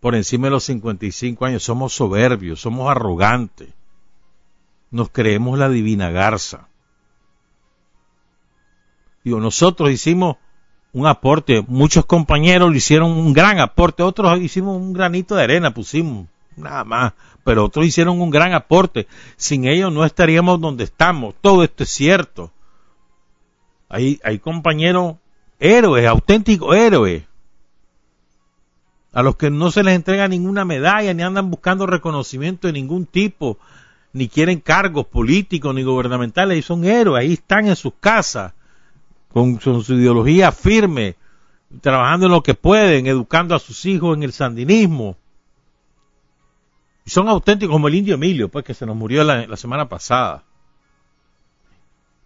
por encima de los 55 años, somos soberbios, somos arrogantes, nos creemos la divina garza. Digo, nosotros hicimos un aporte, muchos compañeros le hicieron un gran aporte, otros hicimos un granito de arena, pusimos nada más, pero otros hicieron un gran aporte. Sin ellos no estaríamos donde estamos. Todo esto es cierto. Hay, hay compañeros héroes, auténticos héroes, a los que no se les entrega ninguna medalla, ni andan buscando reconocimiento de ningún tipo, ni quieren cargos políticos ni gubernamentales, y son héroes, ahí están en sus casas, con, su ideología firme, trabajando en lo que pueden, educando a sus hijos en el sandinismo. Y son auténticos como el indio Emilio, pues que se nos murió la, semana pasada.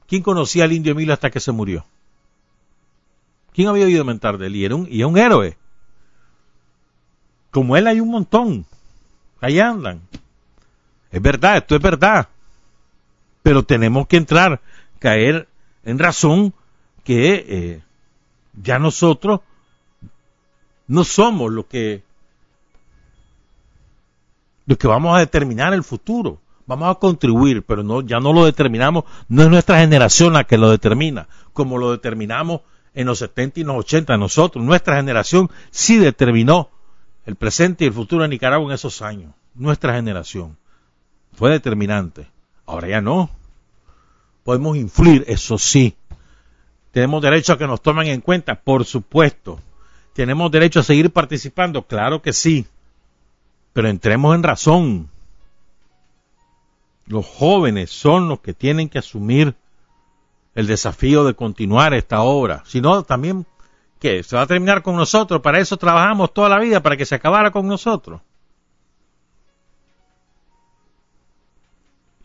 ¿Quién conocía al indio Emilio hasta que se murió? ¿Quién había oído mentar de él? Y era un, y un héroe. Como él hay un montón. Ahí andan. Es verdad, esto es verdad. Pero tenemos que entrar, caer en razón que eh, ya nosotros no somos lo que lo que vamos a determinar el futuro. Vamos a contribuir, pero no, ya no lo determinamos, no es nuestra generación la que lo determina, como lo determinamos en los 70 y los 80 nosotros. Nuestra generación sí determinó el presente y el futuro de Nicaragua en esos años. Nuestra generación fue determinante. Ahora ya no. Podemos influir, eso sí, tenemos derecho a que nos tomen en cuenta, por supuesto. Tenemos derecho a seguir participando, claro que sí. Pero entremos en razón. Los jóvenes son los que tienen que asumir el desafío de continuar esta obra. Si no, también, ¿qué? ¿Se va a terminar con nosotros? Para eso trabajamos toda la vida, para que se acabara con nosotros.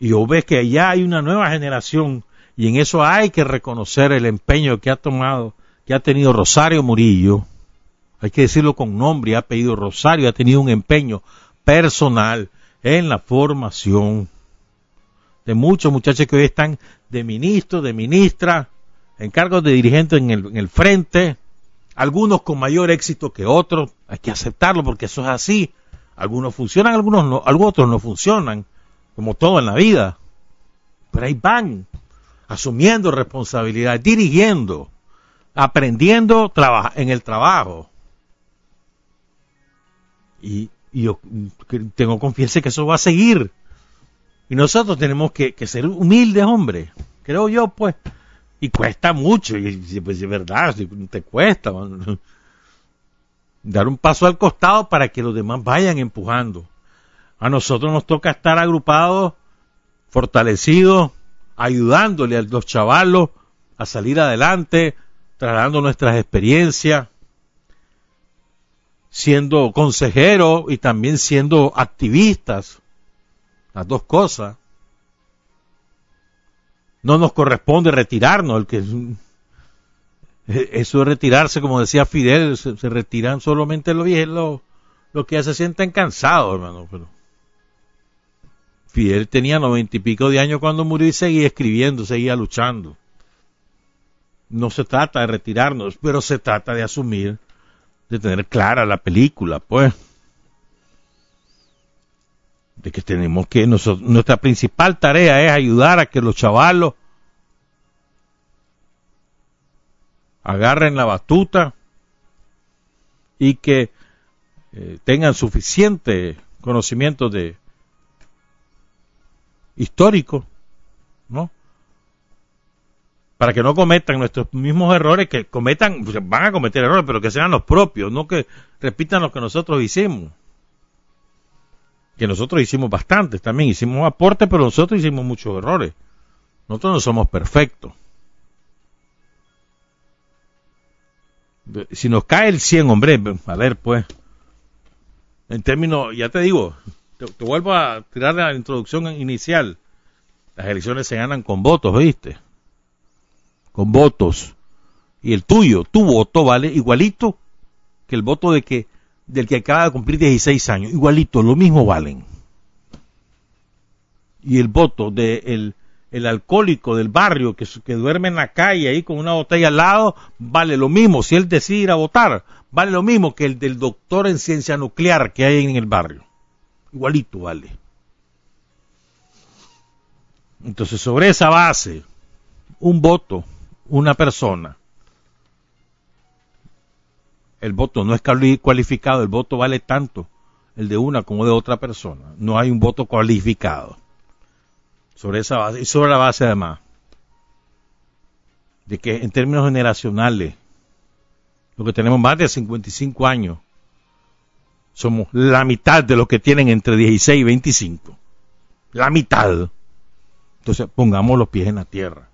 Y vos ves que ya hay una nueva generación y en eso hay que reconocer el empeño que ha tomado, que ha tenido Rosario Murillo. Hay que decirlo con nombre y apellido. Rosario ha tenido un empeño personal en la formación de muchos muchachos que hoy están de ministro, de ministra, en cargos de dirigente en el, en el frente, algunos con mayor éxito que otros, hay que aceptarlo porque eso es así. Algunos funcionan, algunos no, algunos otros no funcionan, como todo en la vida. Pero ahí van, asumiendo responsabilidad, dirigiendo, aprendiendo en el trabajo. Y, yo tengo confianza que eso va a seguir. Y nosotros tenemos que, ser humildes, hombre. Creo yo, pues. Y cuesta mucho, y pues es verdad, te cuesta. Dar un paso al costado para que los demás vayan empujando. A nosotros nos toca estar agrupados, fortalecidos, ayudándole a los chavalos a salir adelante, trasladando nuestras experiencias, siendo consejeros y también siendo activistas, las dos cosas. No nos corresponde retirarnos, el que eso de retirarse, como decía Fidel, se, retiran solamente los viejos, los, que ya se sienten cansados, hermano. Pero Fidel tenía noventa y pico de años cuando murió y seguía escribiendo, seguía luchando. No se trata de retirarnos, pero se trata de asumir, de tener clara la película, pues. De que tenemos que, nuestra principal tarea es ayudar a que los chavalos agarren la batuta y que eh, tengan suficiente conocimiento de histórico, ¿no? Para que no cometan nuestros mismos errores, que cometan, van a cometer errores, pero que sean los propios, no que repitan lo que nosotros hicimos. Que nosotros hicimos bastantes también, hicimos aportes, pero nosotros hicimos muchos errores. Nosotros no somos perfectos. si nos cae el 100, hombre, a ver, pues, en términos, ya te digo, te, vuelvo a tirar la introducción inicial. Las elecciones se ganan con votos, ¿viste? Con votos. Y el tuyo, tu voto vale igualito que el voto de que, del que acaba de cumplir 16 años. Igualito, lo mismo valen. Y el voto del el alcohólico del barrio que, que, duerme en la calle ahí con una botella al lado, vale lo mismo. Si él decide ir a votar, vale lo mismo que el del doctor en ciencia nuclear que hay en el barrio. Igualito vale. Entonces, sobre esa base, un voto, una persona, el voto no es cualificado, el voto vale tanto el de una como de otra persona. No hay un voto cualificado sobre esa base y sobre la base además de que en términos generacionales, lo que tenemos más de 55 años, somos la mitad de los que tienen entre 16 y 25. La mitad. Entonces pongamos los pies en la tierra.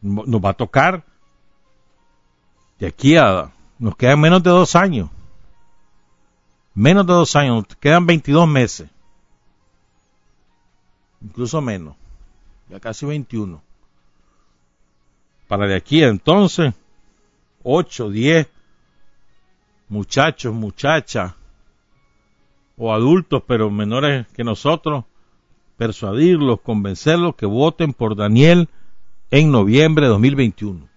Nos va a tocar. De aquí a... Nos quedan menos de dos años. Menos de dos años, quedan 22 meses, incluso menos, ya casi 21. Para de aquí entonces, 8, 10 muchachos, muchachas, o adultos, pero menores que nosotros, persuadirlos, convencerlos que voten por Daniel en noviembre de 2021.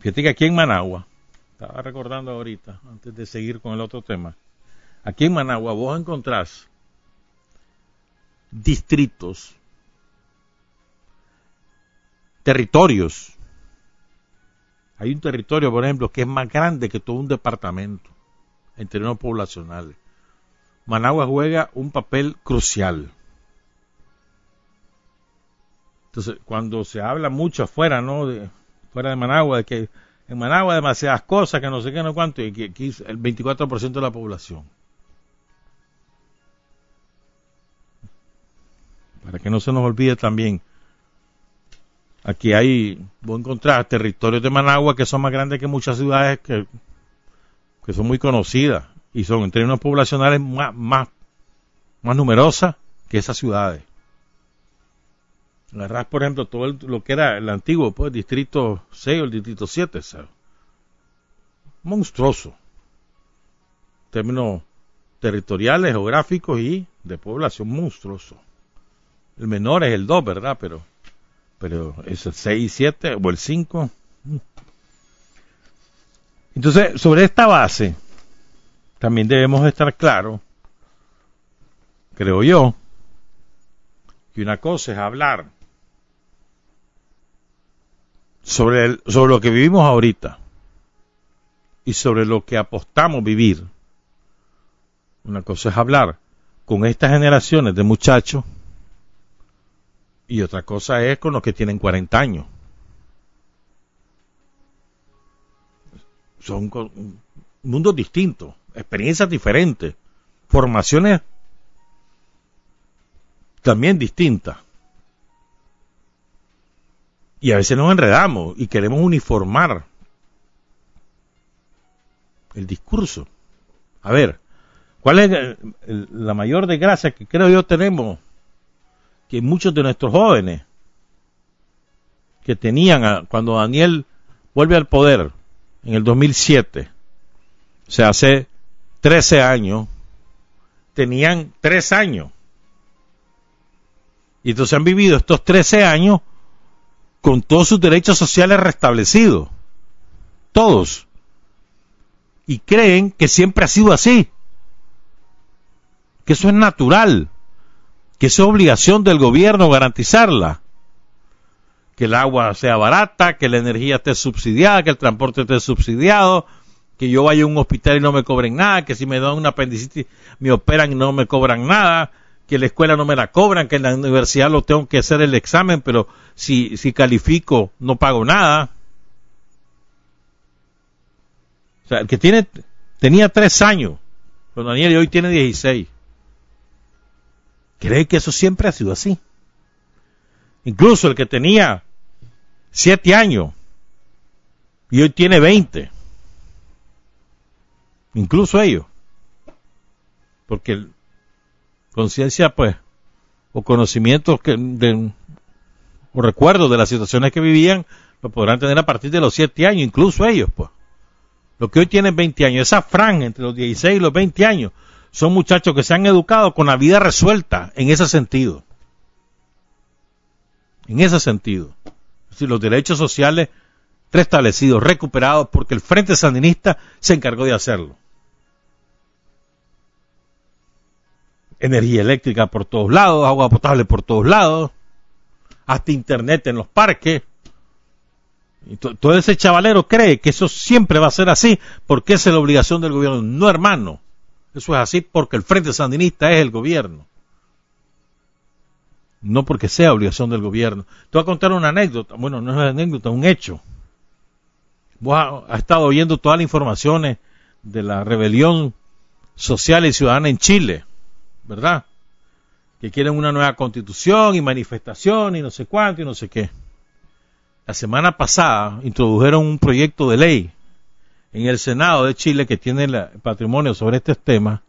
Fíjate que aquí en Managua, estaba recordando ahorita, antes de seguir con el otro tema, aquí en Managua vos encontrás distritos, territorios. Hay un territorio, por ejemplo, que es más grande que todo un departamento en términos poblacionales. Managua juega un papel crucial. Entonces, cuando se habla mucho afuera, ¿no? De, fuera de Managua, de que en Managua hay demasiadas cosas, que no sé qué, no cuánto, y que aquí el 24% de la población. Para que no se nos olvide también, aquí hay, voy a encontrar territorios de Managua que son más grandes que muchas ciudades que, que son muy conocidas y son en términos poblacionales más, más, más numerosas que esas ciudades. Agarras, por ejemplo, todo lo que era el antiguo pues, distrito 6 o el distrito 7, ¿sabes? monstruoso. En términos territoriales, geográficos y de población monstruoso. El menor es el 2, ¿verdad? Pero, pero es el 6 y 7 o el 5. Entonces, sobre esta base, también debemos estar claros, creo yo, que una cosa es hablar sobre, sobre lo que vivimos ahorita y sobre lo que apostamos vivir. Una cosa es hablar con estas generaciones de muchachos y otra cosa es con los que tienen 40 años. Son mundos distintos, experiencias diferentes, formaciones también distintas. Y a veces nos enredamos y queremos uniformar el discurso. A ver, ¿cuál es la mayor desgracia que creo yo tenemos? Que muchos de nuestros jóvenes que tenían cuando Daniel vuelve al poder en el 2007, o sea, hace 13 años, tenían 3 años. Y entonces han vivido estos 13 años con todos sus derechos sociales restablecidos. Todos. Y creen que siempre ha sido así, que eso es natural, que es obligación del gobierno garantizarla, que el agua sea barata, que la energía esté subsidiada, que el transporte esté subsidiado, que yo vaya a un hospital y no me cobren nada, que si me dan una apendicitis me operan y no me cobran nada, que la escuela no me la cobran, que en la universidad lo tengo que hacer el examen, pero si, si califico no pago nada. O sea, el que tiene, tenía tres años, con Daniel y hoy tiene 16. Cree que eso siempre ha sido así. Incluso el que tenía siete años y hoy tiene 20. Incluso ellos. Porque conciencia, pues, o conocimientos que, o recuerdos de las situaciones que vivían, lo podrán tener a partir de los siete años, incluso ellos, pues los que hoy tienen 20 años, esa franja entre los 16 y los 20 años, son muchachos que se han educado con la vida resuelta en ese sentido. En ese sentido. Decir, los derechos sociales restablecidos, recuperados, porque el Frente Sandinista se encargó de hacerlo. Energía eléctrica por todos lados, agua potable por todos lados, hasta internet en los parques, y todo ese chavalero cree que eso siempre va a ser así porque esa es la obligación del gobierno. No, hermano. Eso es así porque el Frente Sandinista es el gobierno. No porque sea obligación del gobierno. Te voy a contar una anécdota. Bueno, no es una anécdota, un hecho. Vos has, estado oyendo todas las informaciones de la rebelión social y ciudadana en Chile, ¿verdad? Que quieren una nueva constitución y manifestación y no sé cuánto y no sé qué la semana pasada introdujeron un proyecto de ley en el Senado de Chile que tiene el patrimonio sobre este tema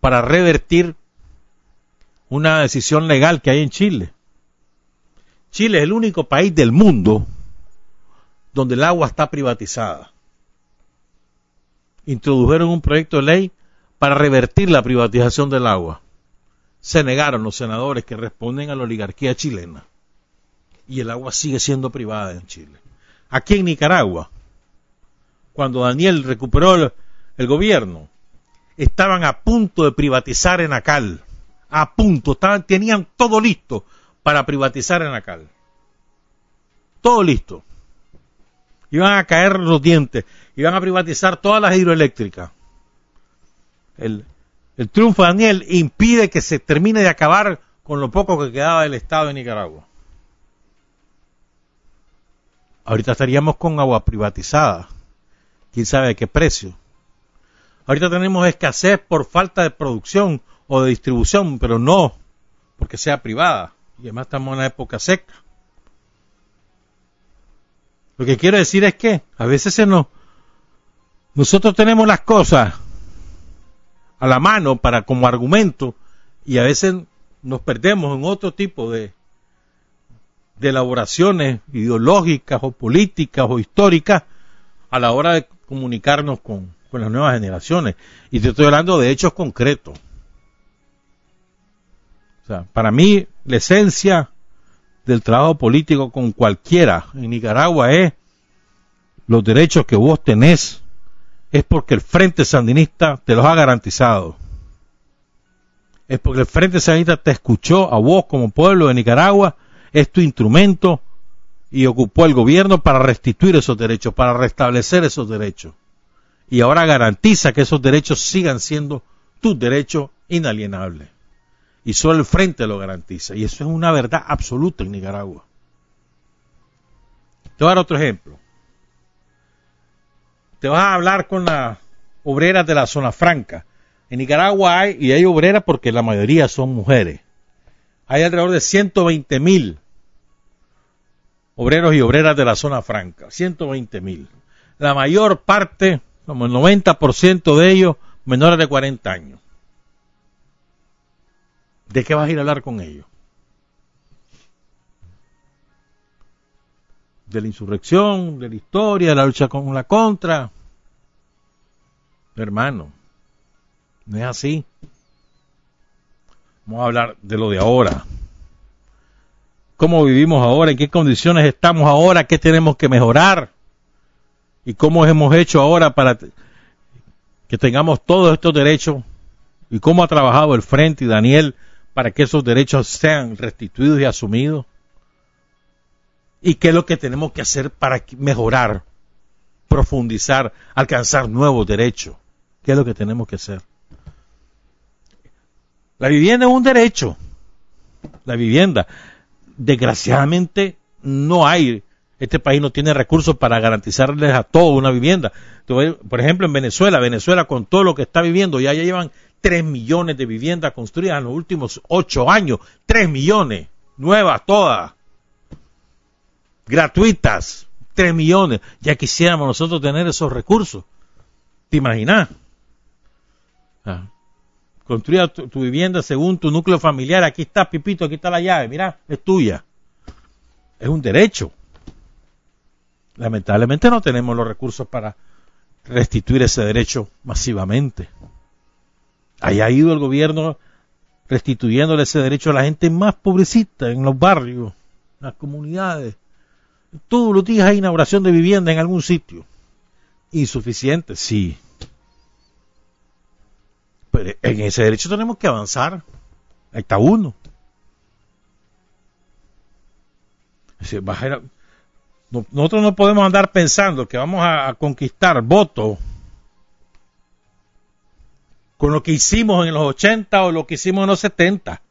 para revertir una decisión legal que hay en Chile. Chile es el único país del mundo donde el agua está privatizada. Introdujeron un proyecto de ley para revertir la privatización del agua. Se negaron los senadores que responden a la oligarquía chilena y el agua sigue siendo privada en Chile. Aquí en Nicaragua, cuando Daniel recuperó el, gobierno, estaban a punto de privatizar Enacal. A punto, tenían todo listo para privatizar Enacal. Todo listo. Iban a caer los dientes, iban a privatizar todas las hidroeléctricas. El, el triunfo de Daniel impide que se termine de acabar con lo poco que quedaba del Estado de Nicaragua. Ahorita estaríamos con agua privatizada. ¿Quién sabe a qué precio? Ahorita tenemos escasez por falta de producción o de distribución, pero no porque sea privada. Y además estamos en una época seca. Lo que quiero decir es que a veces se nos... Nosotros tenemos las cosas a la mano para como argumento y a veces nos perdemos en otro tipo de, de elaboraciones ideológicas o políticas o históricas a la hora de comunicarnos con, las nuevas generaciones. Y te estoy hablando de hechos concretos. O sea, para mí la esencia del trabajo político con cualquiera en Nicaragua es los derechos que vos tenés es porque el Frente Sandinista te los ha garantizado. Es porque el Frente Sandinista te escuchó a vos como pueblo de Nicaragua es tu instrumento y ocupó el gobierno para restituir esos derechos, para restablecer esos derechos. Y ahora garantiza que esos derechos sigan siendo tus derechos inalienables. Y solo el frente lo garantiza. Y eso es una verdad absoluta en Nicaragua. Te voy a dar otro ejemplo. te vas a hablar con las obreras de la zona franca. En Nicaragua hay, y hay obreras porque la mayoría son mujeres. Hay alrededor de 120 mil obreros y obreras de la zona franca. 120 mil. La mayor parte, como el 90% de ellos, menores de 40 años. ¿De qué vas a ir a hablar con ellos? De la insurrección, de la historia, de la lucha con la contra. Hermano, no es así. Vamos a hablar de lo de ahora. ¿Cómo vivimos ahora? ¿En qué condiciones estamos ahora? ¿Qué tenemos que mejorar? ¿Y cómo hemos hecho ahora para que tengamos todos estos derechos? ¿Y cómo ha trabajado el Frente y Daniel para que esos derechos sean restituidos y asumidos? ¿Y qué es lo que tenemos que hacer para mejorar, profundizar, alcanzar nuevos derechos? ¿Qué es lo que tenemos que hacer? La vivienda es un derecho. La vivienda. Desgraciadamente no hay, este país no tiene recursos para garantizarles a todos una vivienda. Por ejemplo, en Venezuela, Venezuela con todo lo que está viviendo, ya, ya llevan 3 millones de viviendas construidas en los últimos 8 años. 3 millones. Nuevas todas. Gratuitas. 3 millones. Ya quisiéramos nosotros tener esos recursos. ¿Te imaginas? Ah. Construya tu, tu, vivienda según tu núcleo familiar. Aquí está, Pipito, aquí está la llave. Mira, es tuya. Es un derecho. Lamentablemente no tenemos los recursos para restituir ese derecho masivamente. Ahí ha ido el gobierno restituyéndole ese derecho a la gente más pobrecita en los barrios, en las comunidades. Todos los días hay inauguración de vivienda en algún sitio. Insuficiente, sí. Pero en ese derecho tenemos que avanzar. Ahí está uno. Nosotros no podemos andar pensando que vamos a conquistar votos con lo que hicimos en los 80 o lo que hicimos en los 70,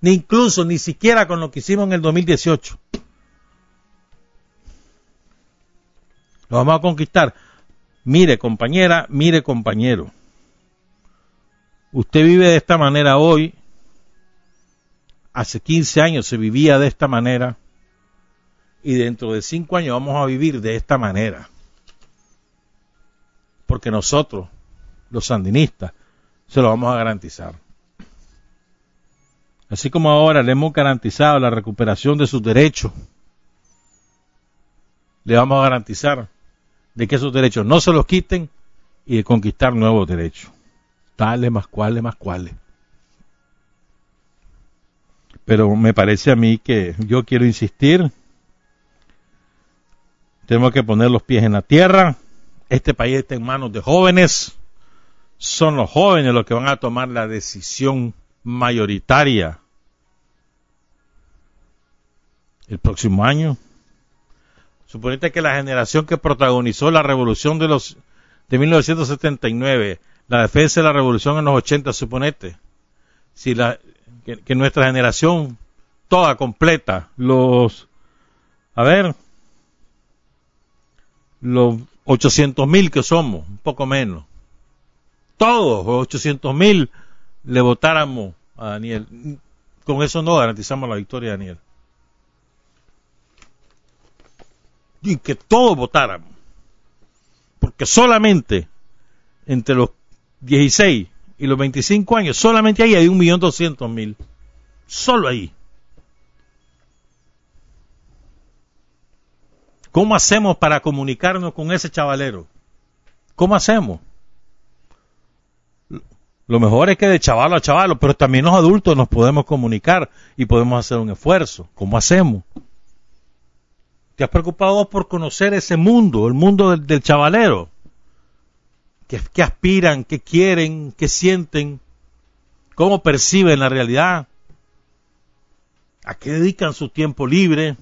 ni incluso ni siquiera con lo que hicimos en el 2018. Lo vamos a conquistar. Mire compañera, mire compañero. Usted vive de esta manera hoy. Hace 15 años se vivía de esta manera. Y dentro de 5 años vamos a vivir de esta manera. Porque nosotros los sandinistas, se lo vamos a garantizar. Así como ahora le hemos garantizado la recuperación de sus derechos, le vamos a garantizar de que esos derechos no se los quiten y de conquistar nuevos derechos. Tales más cuales más cuales. Pero me parece a mí que yo quiero insistir, tenemos que poner los pies en la tierra, este país está en manos de jóvenes, son los jóvenes los que van a tomar la decisión mayoritaria. El próximo año. Suponete que la generación que protagonizó la revolución de los de 1979, la defensa de la revolución en los 80, suponete, si la que, que nuestra generación toda completa, los a ver, los 800 mil que somos, un poco menos, todos, 800 mil, le votáramos a Daniel. Con eso no garantizamos la victoria de Daniel. Y que todos votáramos. Porque solamente entre los 16 y los 25 años, solamente ahí hay un millón doscientos mil. Solo ahí. ¿Cómo hacemos para comunicarnos con ese chavalero? ¿Cómo hacemos? Lo mejor es que de chavalo a chavalo, pero también los adultos nos podemos comunicar y podemos hacer un esfuerzo. ¿Cómo hacemos? ¿Te has preocupado por conocer ese mundo, el mundo del, chavalero? ¿Qué, ¿Qué aspiran? ¿Qué quieren? ¿Qué sienten? ¿Cómo perciben la realidad? ¿A qué dedican su tiempo libre?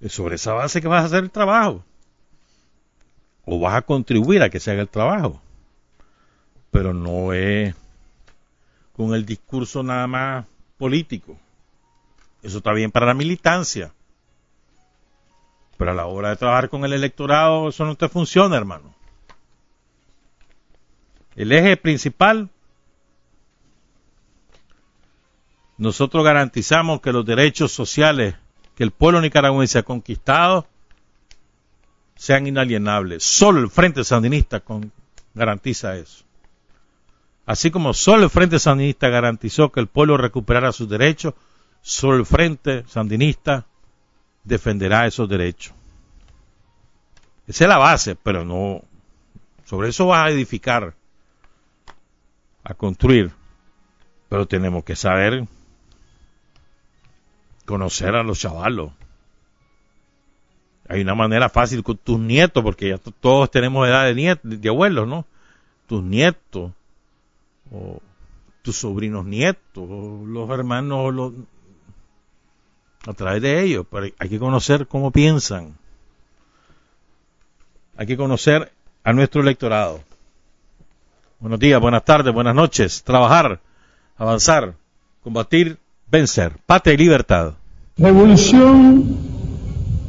Es sobre esa base que vas a hacer el trabajo o vas a contribuir a que se haga el trabajo. Pero no es con el discurso nada más político. Eso está bien para la militancia. Pero a la hora de trabajar con el electorado, eso no te funciona, hermano. El eje principal, nosotros garantizamos que los derechos sociales que el pueblo nicaragüense ha conquistado sean inalienables. Solo el Frente Sandinista garantiza eso. Así como solo el Frente Sandinista garantizó que el pueblo recuperara sus derechos, solo el Frente Sandinista defenderá esos derechos. Esa es la base, pero no. Sobre eso vas a edificar, a construir. Pero tenemos que saber conocer a los chavalos. Hay una manera fácil con tus nietos, porque ya todos tenemos edad de nietos, de abuelos, ¿no? Tus nietos, o tus sobrinos nietos, o los hermanos, los, a través de ellos, pero hay que conocer cómo piensan. Hay que conocer a nuestro electorado. Buenos días, buenas tardes, buenas noches. Trabajar, avanzar, combatir, vencer. Patria y libertad. Revolución